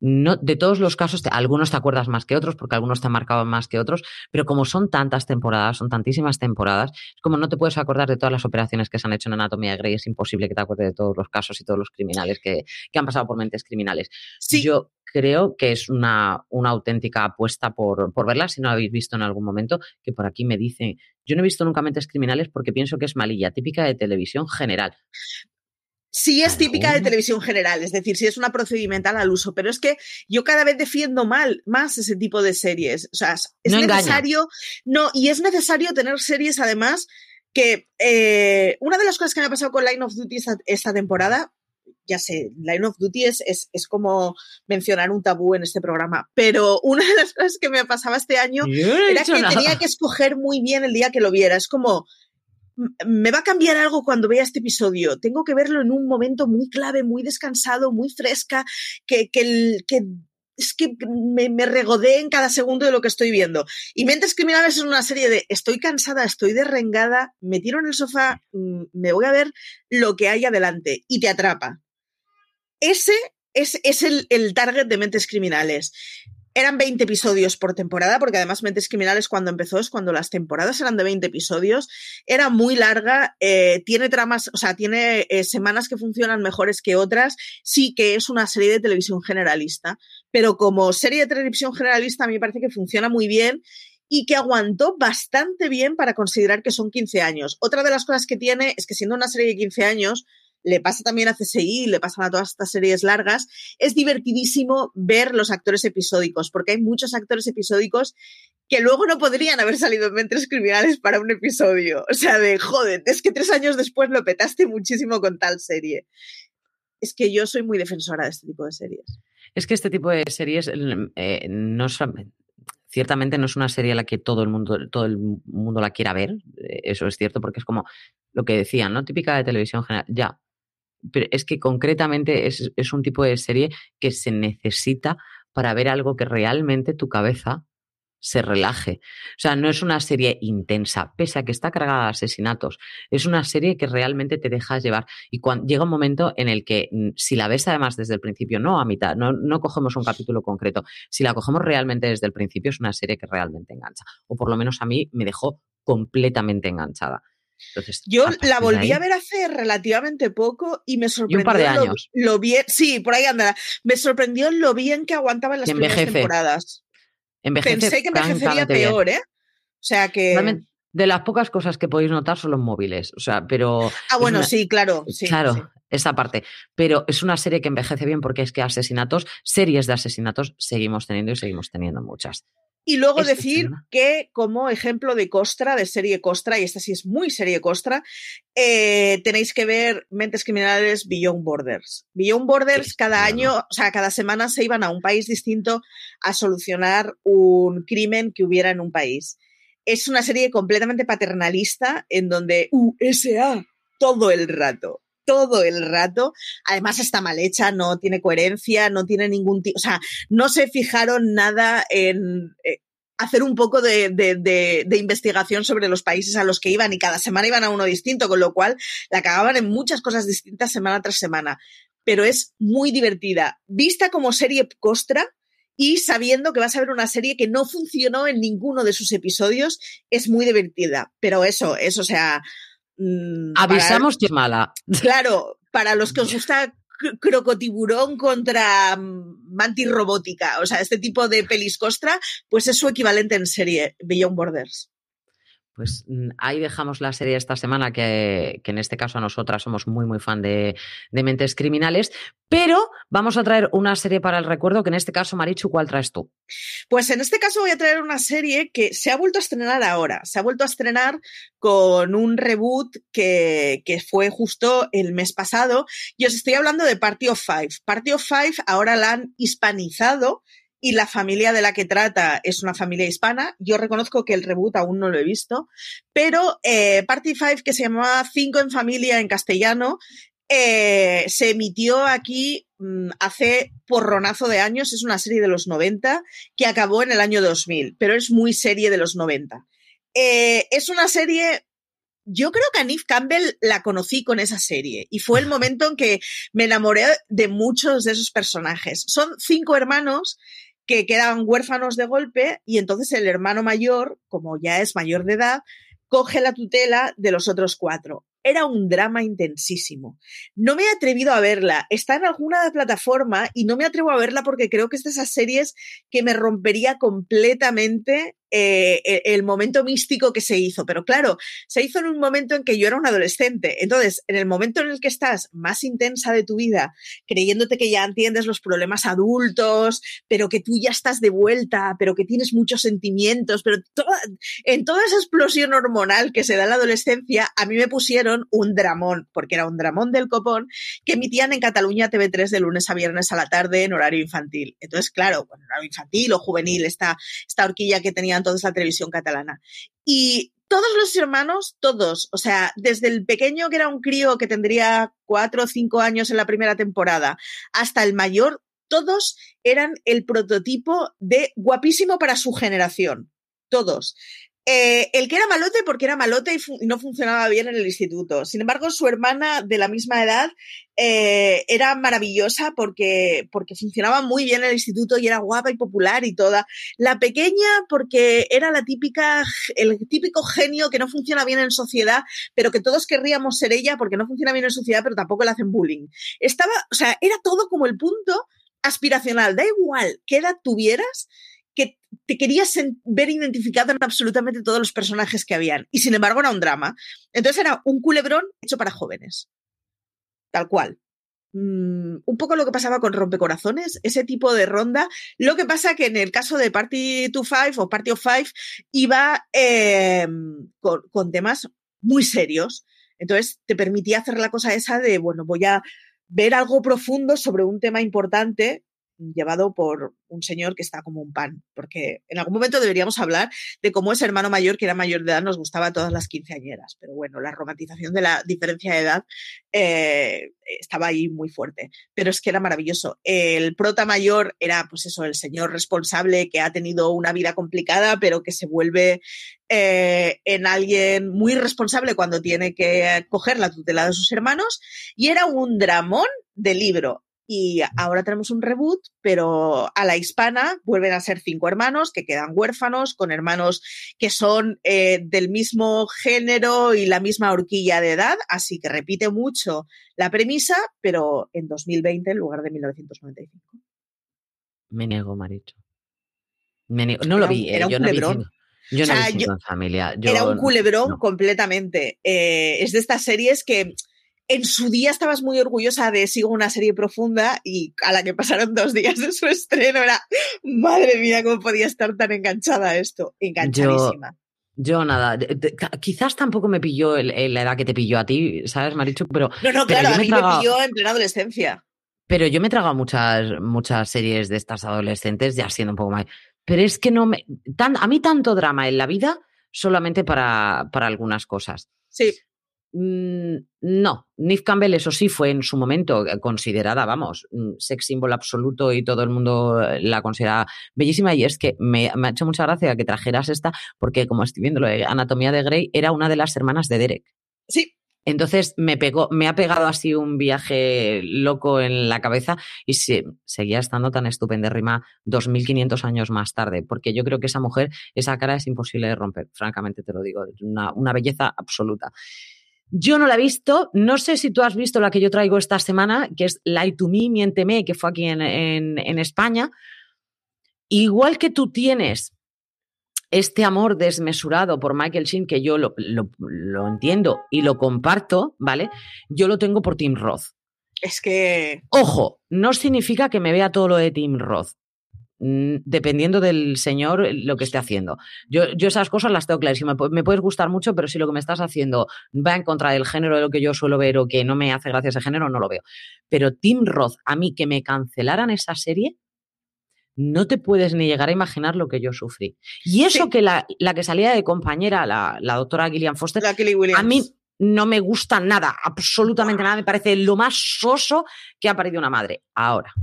no, de todos los casos, te- algunos te acuerdas más que otros, porque algunos te han marcado más que otros, pero como son tantas temporadas, son tantísimas temporadas, es como no te puedes acordar de todas las operaciones que se han hecho en Anatomía de Grey, es imposible que te acuerdes de todos los casos y todos los criminales que, que han pasado por Mentes Criminales. Sí, Yo creo que es una, una auténtica apuesta por, por verla, si no la habéis visto en algún momento, que por aquí me dicen, yo no he visto nunca Mentes Criminales porque pienso que es malilla, típica de televisión general. Sí es típica de televisión general, es decir, sí es una procedimental al uso, pero es que yo cada vez defiendo mal más ese tipo de series. O sea, es No engaña. necesario, no, y es necesario tener series además que eh, una de las cosas que me ha pasado con Line of Duty esta, esta temporada, ya sé, Line of Duty es, es, es como mencionar un tabú en este programa, pero una de las cosas que me pasaba este año Yo no he era que nada. tenía que escoger muy bien el día que lo viera. Es como, me va a cambiar algo cuando vea este episodio. Tengo que verlo en un momento muy clave, muy descansado, muy fresca, que, que, el- que es que me, me regodee en cada segundo de lo que estoy viendo. Y Mentes Criminales es una serie de estoy cansada, estoy derrengada, me tiro en el sofá, mm, me voy a ver lo que hay adelante y te atrapa. Ese es, es el, el target de Mentes Criminales. Eran 20 episodios por temporada, porque además Mentes Criminales cuando empezó es cuando las temporadas eran de 20 episodios. Era muy larga, eh, tiene tramas, o sea, tiene eh, semanas que funcionan mejores que otras. Sí que es una serie de televisión generalista, pero como serie de televisión generalista a mí me parece que funciona muy bien y que aguantó bastante bien para considerar que son 15 años. Otra de las cosas que tiene es que siendo una serie de 15 años, le pasa también a CSI, le pasan a todas estas series largas, es divertidísimo ver los actores episódicos, porque hay muchos actores episódicos que luego no podrían haber salido en Mentes Criminales para un episodio. O sea, de joder, es que tres años después lo petaste muchísimo con tal serie. Es que yo soy muy defensora de este tipo de series. Es que este tipo de series eh, no ciertamente no es una serie a la que todo el mundo, todo el mundo la quiera ver, eh, eso es cierto, porque es como lo que decían, ¿no? Típica de televisión general, ya. Pero es que concretamente es, un tipo de serie que se necesita para ver algo que realmente tu cabeza se relaje. O sea, no es una serie intensa, pese a que está cargada de asesinatos. Es una serie que realmente te dejas llevar. Y cuando llega un momento en el que, mm, si la ves además desde el principio, no a mitad, no, no cogemos un capítulo concreto, si la cogemos realmente desde el principio, es una serie que realmente engancha. O por lo menos a mí me dejó completamente enganchada. Entonces, Yo la volví ahí- a ver hace relativamente poco y me sorprendió par de lo- años. Lo, bien, sí, por ahí andará. Me sorprendió lo bien que aguantaba en las primeras temporadas. envejece Pensé que envejecería bien. peor, ¿eh? O sea que. Realmente, de las pocas cosas que podéis notar son los móviles. O sea, pero. ah, bueno, una- sí, claro. Sí, claro, sí. esa parte. Pero es una serie que envejece bien porque es que asesinatos, series de asesinatos, seguimos teniendo y seguimos teniendo muchas. Y luego decir que, como ejemplo de Costra, de serie Costra, y esta sí es muy serie Costra, eh, tenéis que ver Mentes Criminales Beyond Borders. Beyond Borders, cada año, o sea, cada semana se iban a un país distinto a solucionar un crimen que hubiera en un país. Es una serie completamente paternalista en donde USA todo el rato. Todo el rato. Además está mal hecha, no tiene coherencia, no tiene ningún tipo. O sea, no se fijaron nada en eh, hacer un poco de, de, investigación sobre los países a los que iban y cada semana iban a uno distinto, con lo cual la cagaban en muchas cosas distintas semana tras semana. Pero es muy divertida. Vista como serie costra y sabiendo que vas a ver una serie que no funcionó en ninguno de sus episodios, es muy divertida. Pero eso, eso, o sea. Mmm, Avisamos que es mala. Claro, para los que os gusta crocotiburón contra mantis robótica, o sea, este tipo de pelis costra, pues es su equivalente en serie, Beyond Borders. Pues ahí dejamos la serie esta semana, que, que en este caso a nosotras somos muy, muy fan de, de, Mentes Criminales, pero vamos a traer una serie para el recuerdo, que en este caso, Marichu, ¿cuál traes tú? Pues en este caso voy a traer una serie que se ha vuelto a estrenar ahora, se ha vuelto a estrenar con un reboot que, que fue justo el mes pasado, y os estoy hablando de Party of Five. Party of Five ahora la han hispanizado y la familia de la que trata es una familia hispana. Yo reconozco que el reboot aún no lo he visto, pero eh, Party Five, que se llamaba Cinco en Familia en castellano, eh, se emitió aquí mmm, hace porronazo de años. Es una serie de los 90 que acabó en el año 2000, pero es muy serie de los 90. Eh, es una serie yo creo que a Neve Campbell la conocí con esa serie y fue el momento en que me enamoré de muchos de esos personajes. Son cinco hermanos que quedan huérfanos de golpe y entonces el hermano mayor, como ya es mayor de edad, coge la tutela de los otros cuatro. era un drama intensísimo. No me he atrevido a verla. Está en alguna plataforma y no me atrevo a verla porque creo que es de esas series que me rompería completamente eh, e, el momento místico que se hizo. Pero claro, se hizo en un momento en que yo era un adolescente. Entonces, en el momento en el que estás más intensa de tu vida, creyéndote que ya entiendes los problemas adultos, pero que tú ya estás de vuelta, pero que tienes muchos sentimientos, pero en toda esa explosión hormonal que se da en la adolescencia, a mí me pusieron un dramón, porque era un dramón del copón, que emitían en Cataluña TV3 de lunes a viernes a la tarde en horario infantil. Entonces, claro, bueno, horario infantil o juvenil, esta, esta horquilla que tenían entonces la televisión catalana. Y todos los hermanos, todos, o sea, desde el pequeño que era un crío que tendría cuatro o cinco años en la primera temporada, hasta el mayor, todos eran el prototipo de guapísimo para su generación. Todos. Eh, el que era malote porque era malote y, no funcionaba bien en el instituto. Sin embargo, su hermana de la misma edad eh, era maravillosa porque, porque funcionaba muy bien en el instituto y era guapa y popular y toda. La pequeña porque era la típica, el típico genio que no funciona bien en sociedad, pero que todos querríamos ser ella porque no funciona bien en sociedad, pero tampoco le hacen bullying. Estaba, o sea, era todo como el punto aspiracional. Da igual qué edad tuvieras, que te querías ver identificado en absolutamente todos los personajes que habían. Y sin embargo era un drama. Entonces era un culebrón hecho para jóvenes. Tal cual. Mm, un poco lo que pasaba con Rompecorazones, ese tipo de ronda. Lo que pasa que en el caso de Party to Five o Party of Five iba em, con, con temas muy serios. Entonces te permitía hacer la cosa esa de, bueno, voy a ver algo profundo sobre un tema importante llevado por un señor que está como un pan, porque en algún momento deberíamos hablar de cómo ese hermano mayor, que era mayor de edad, nos gustaba a todas las quinceañeras, pero bueno, la romantización de la diferencia de edad eh, estaba ahí muy fuerte, pero es que era maravilloso. El prota mayor era, pues eso, el señor responsable que ha tenido una vida complicada, pero que se vuelve eh, en alguien muy responsable cuando tiene que coger la tutela de sus hermanos, y era un dramón de libro y ahora tenemos un reboot, pero a la hispana vuelven a ser cinco hermanos que quedan huérfanos, con hermanos que son eh, del mismo género y la misma horquilla de edad, así que repite mucho la premisa, pero en 2020 en lugar de 1995. Me niego, Maricho. No lo vi, era un culebrón. yo no vi en familia. era un culebrón completamente. Eh, es de estas series que en su día estabas muy orgullosa de Sigo una serie profunda y a la que pasaron dos días de su estreno era, madre mía, cómo podía estar tan enganchada a esto, enganchadísima. Yo, nada, quizás tampoco me pilló la edad que te pilló a ti, ¿sabes, Marichu? Pero, no, no, claro, a mí me, pilló en plena adolescencia. Pero yo me he tragado muchas, muchas series de estas adolescentes, ya siendo un poco más. Pero es que no me. Tan, a mí tanto drama en la vida solamente para, para algunas cosas. Sí. Mm, no, Nif Campbell, eso sí, fue en su momento eh, considerada, vamos, sex symbol absoluto y todo el mundo eh, la considera bellísima. Y es que me, ha hecho mucha gracia que trajeras esta, porque como estoy viendo, Anatomía de Grey era una de las hermanas de Derek. Sí. Entonces me pegó, me ha pegado así un viaje loco en la cabeza y seguía estando tan estupendérrima 2500 años más tarde, porque yo creo que esa mujer, esa cara es imposible de romper, francamente te lo digo, una, una belleza absoluta. Yo no la he visto. No sé si tú has visto la que yo traigo esta semana, que es Lie to Me, Miénteme, que fue aquí en, en, España. Igual que tú tienes este amor desmesurado por Michael Sheen, que yo lo, lo, entiendo y lo comparto, ¿vale? Yo lo tengo por Tim Roth. Es que. Ojo, no significa que me vea todo lo de Tim Roth. Mm, dependiendo del señor eh, lo que esté haciendo. Yo, yo esas cosas las tengo clarísimas. Me puedes gustar mucho, pero si lo que me estás haciendo va en contra del género de lo que yo suelo ver o que no me hace gracia ese género, no lo veo. Pero Tim Roth, a mí que me cancelaran esa serie, no te puedes ni llegar a imaginar lo que yo sufrí. Y eso que la, la, que salía de compañera, la, la doctora Gillian Foster, a mí no me gusta nada, absolutamente nada, me parece lo más soso que ha parido una madre. Ahora,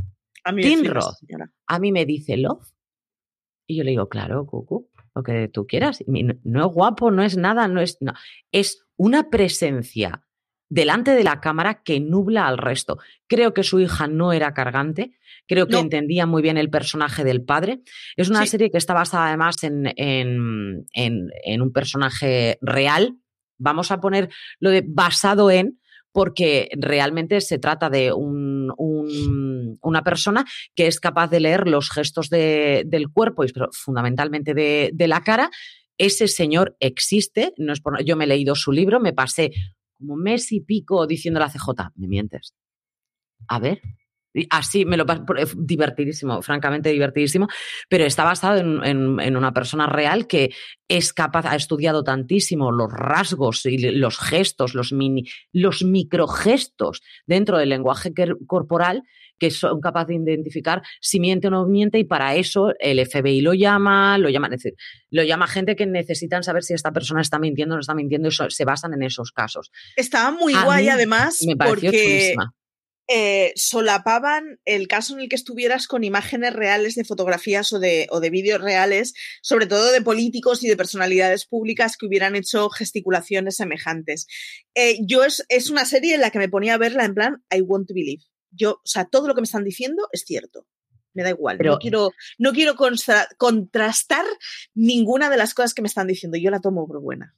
a mí Tim Roth a mí me dice love y yo le digo, claro, Cucu, lo que tú quieras. No es guapo, no es nada, no es. No. Es una presencia delante de la cámara que nubla al resto. Creo que su hija no era cargante, creo que entendía muy bien el personaje del padre. Es una serie que está basada además en, en, en, un personaje real, vamos a poner lo de basado en, porque realmente se trata de un, un, una persona que es capaz de leer los gestos de, del cuerpo y fundamentalmente de, de, la cara. Ese señor existe, no es por, yo me he leído su libro, me pasé como mes y pico diciendo la CJ, me mientes. A ver, Así me lo paso divertidísimo, francamente divertidísimo, pero está basado en, en, en, una persona real que es capaz, ha estudiado tantísimo los rasgos y los gestos, los, mini, los microgestos dentro del lenguaje corporal que son capaces de identificar si miente o no miente y para eso el FBI lo llama, lo llama, es decir, lo llama gente que necesitan saber si esta persona está mintiendo o no está mintiendo y se basan en esos casos. Estaba muy A guay además me pareció porque chulísima eh, solapaban el caso en el que estuvieras con imágenes reales de fotografías o de, o de vídeos reales, sobre todo de políticos y de personalidades públicas que hubieran hecho gesticulaciones semejantes. Eh, yo es, es una serie en la que me ponía a verla en plan I want to believe. Yo, o sea, todo lo que me están diciendo es cierto. Me da igual. Pero- no quiero, no quiero contrastar ninguna de las cosas que me están diciendo. Yo la tomo por buena.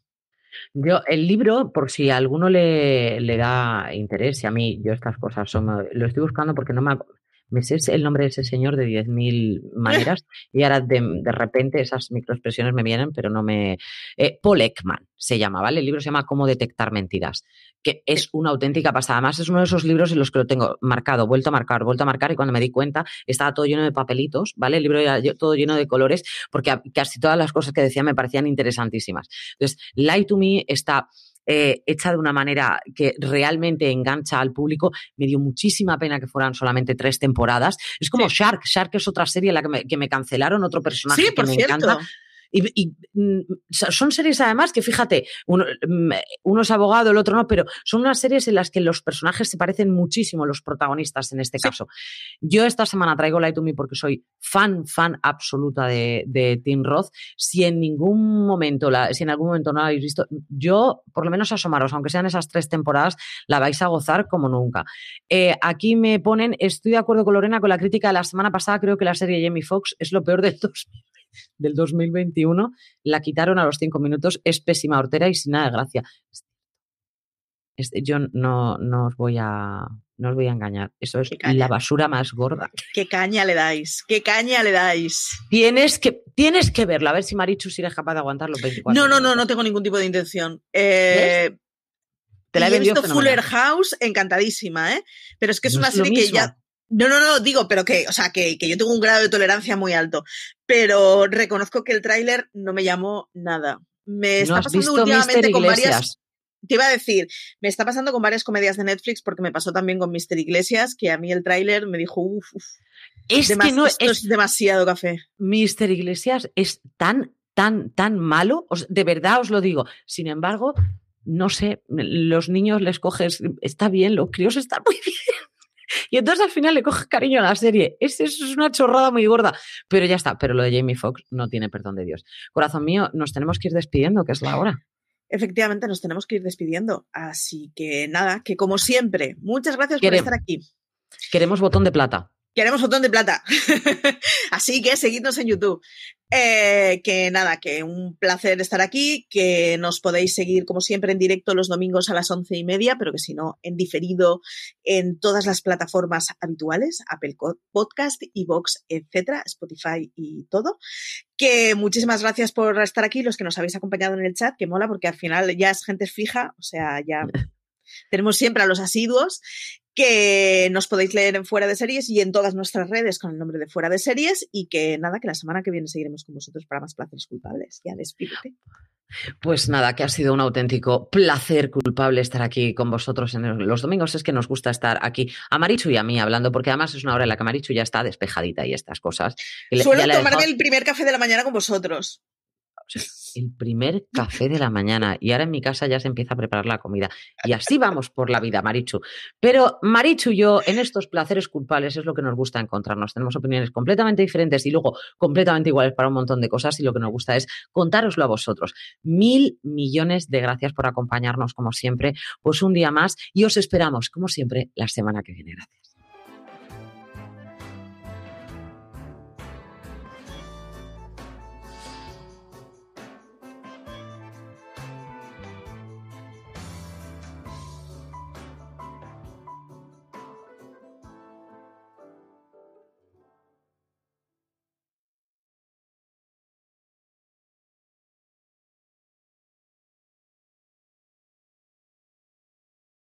Yo, el libro, por si a alguno le, le da interés, y a mí, yo estas cosas son, lo estoy buscando porque no me, me sé el nombre de ese señor de 10.000 maneras y ahora de, de repente esas microexpresiones me vienen, pero no me... Eh, Paul Ekman se llama, ¿vale? El libro se llama Cómo detectar mentiras, que es una auténtica pasada. Además, es uno de esos libros en los que lo tengo marcado, vuelto a marcar, vuelto a marcar y cuando me di cuenta estaba todo lleno de papelitos, ¿vale? El libro era todo lleno de colores porque casi todas las cosas que decía me parecían interesantísimas. Entonces, Lie to Me está eh, hecha de una manera que realmente engancha al público. Me dio muchísima pena que fueran solamente tres temporadas. Es como Sí. Shark. Shark es otra serie en la que me, que me cancelaron, otro personaje Sí, que por me cierto. encanta. Y, y, mm, so- son series además que, fíjate, uno, mm, uno es abogado, el otro no, pero son unas series en las que los personajes se parecen muchísimo, los protagonistas en este Sí. caso. Yo esta semana traigo Light to Me porque soy fan, fan absoluta de, de Tim Roth. Si en ningún momento, la, si en algún momento no la habéis visto, yo, por lo menos asomaros, aunque sean esas tres temporadas, la vais a gozar como nunca. Eh, aquí me ponen, estoy de acuerdo con Lorena con la crítica de la semana pasada, creo que la serie Jamie Foxx es lo peor del, dos- del 2021, la quitaron a los cinco minutos, es pésima hortera y sin nada de gracia. Es- yo no, no os voy a no os voy a engañar, eso es la basura más gorda. ¿Qué caña le dais? ¿Qué caña le dais? Tienes que, tienes que verla, a ver si Marichu si eres capaz de aguantar los 24 No, no, no, no tengo ningún tipo de intención. Eh, Te la he y he vendido visto fenomenal. Fuller House, encantadísima, ¿eh? Pero es que es No una es serie que ya. No, no, no, digo, pero que, o sea, que, que yo tengo un grado de tolerancia muy alto. Pero reconozco que el tráiler no me llamó nada. Me está ¿No has pasando últimamente con varias. Te iba a decir, me está pasando con varias comedias de Netflix porque me pasó también con Mister Iglesias, que a mí el tráiler me dijo, uff, uf, Es que no esto es, es demasiado café. Mister Iglesias es tan, tan, tan malo, os- de verdad os lo digo. Sin embargo, no sé, los niños les coges, está bien, los críos están muy bien. Y entonces al final le coges cariño a la serie. Es, es una chorrada muy gorda. Pero ya está. Pero lo de Jamie Foxx no tiene perdón de Dios. Corazón mío, nos tenemos que ir despidiendo, que es la hora. Efectivamente, nos tenemos que ir despidiendo. Así que nada, que como siempre, muchas gracias Queremos- por estar aquí. Queremos botón de plata. Queremos botón de plata. Así que seguidnos en YouTube. Eh, que nada, que un placer estar aquí, que nos podéis seguir como siempre en directo los domingos a las once y media, pero que si no, en diferido en todas las plataformas habituales, Apple Podcast, Evox, etcétera, Spotify y todo. Que muchísimas gracias por estar aquí, los que nos habéis acompañado en el chat, que mola porque al final ya es gente fija, o sea, ya tenemos siempre a los asiduos que nos podéis leer en Fuera de Series y en todas nuestras redes con el nombre de Fuera de Series y que nada, que la semana que viene seguiremos con vosotros para más placeres culpables. Ya despídete. Pues nada, que ha sido un auténtico placer culpable estar aquí con vosotros en los domingos. Es que nos gusta estar aquí a Marichu y a mí hablando, porque además es una hora en la que Marichu ya está despejadita y estas cosas. Suelo tomarme dejado- el primer café de la mañana con vosotros. El primer café de la mañana y ahora en mi casa ya se empieza a preparar la comida. Y así vamos por la vida, Marichu. Pero Marichu y yo en estos placeres culpables es lo que nos gusta encontrarnos. Tenemos opiniones completamente diferentes y luego completamente iguales para un montón de cosas y lo que nos gusta es contároslo a vosotros. Mil millones de gracias por acompañarnos como siempre, pues un día más y os esperamos como siempre la semana que viene. Gracias.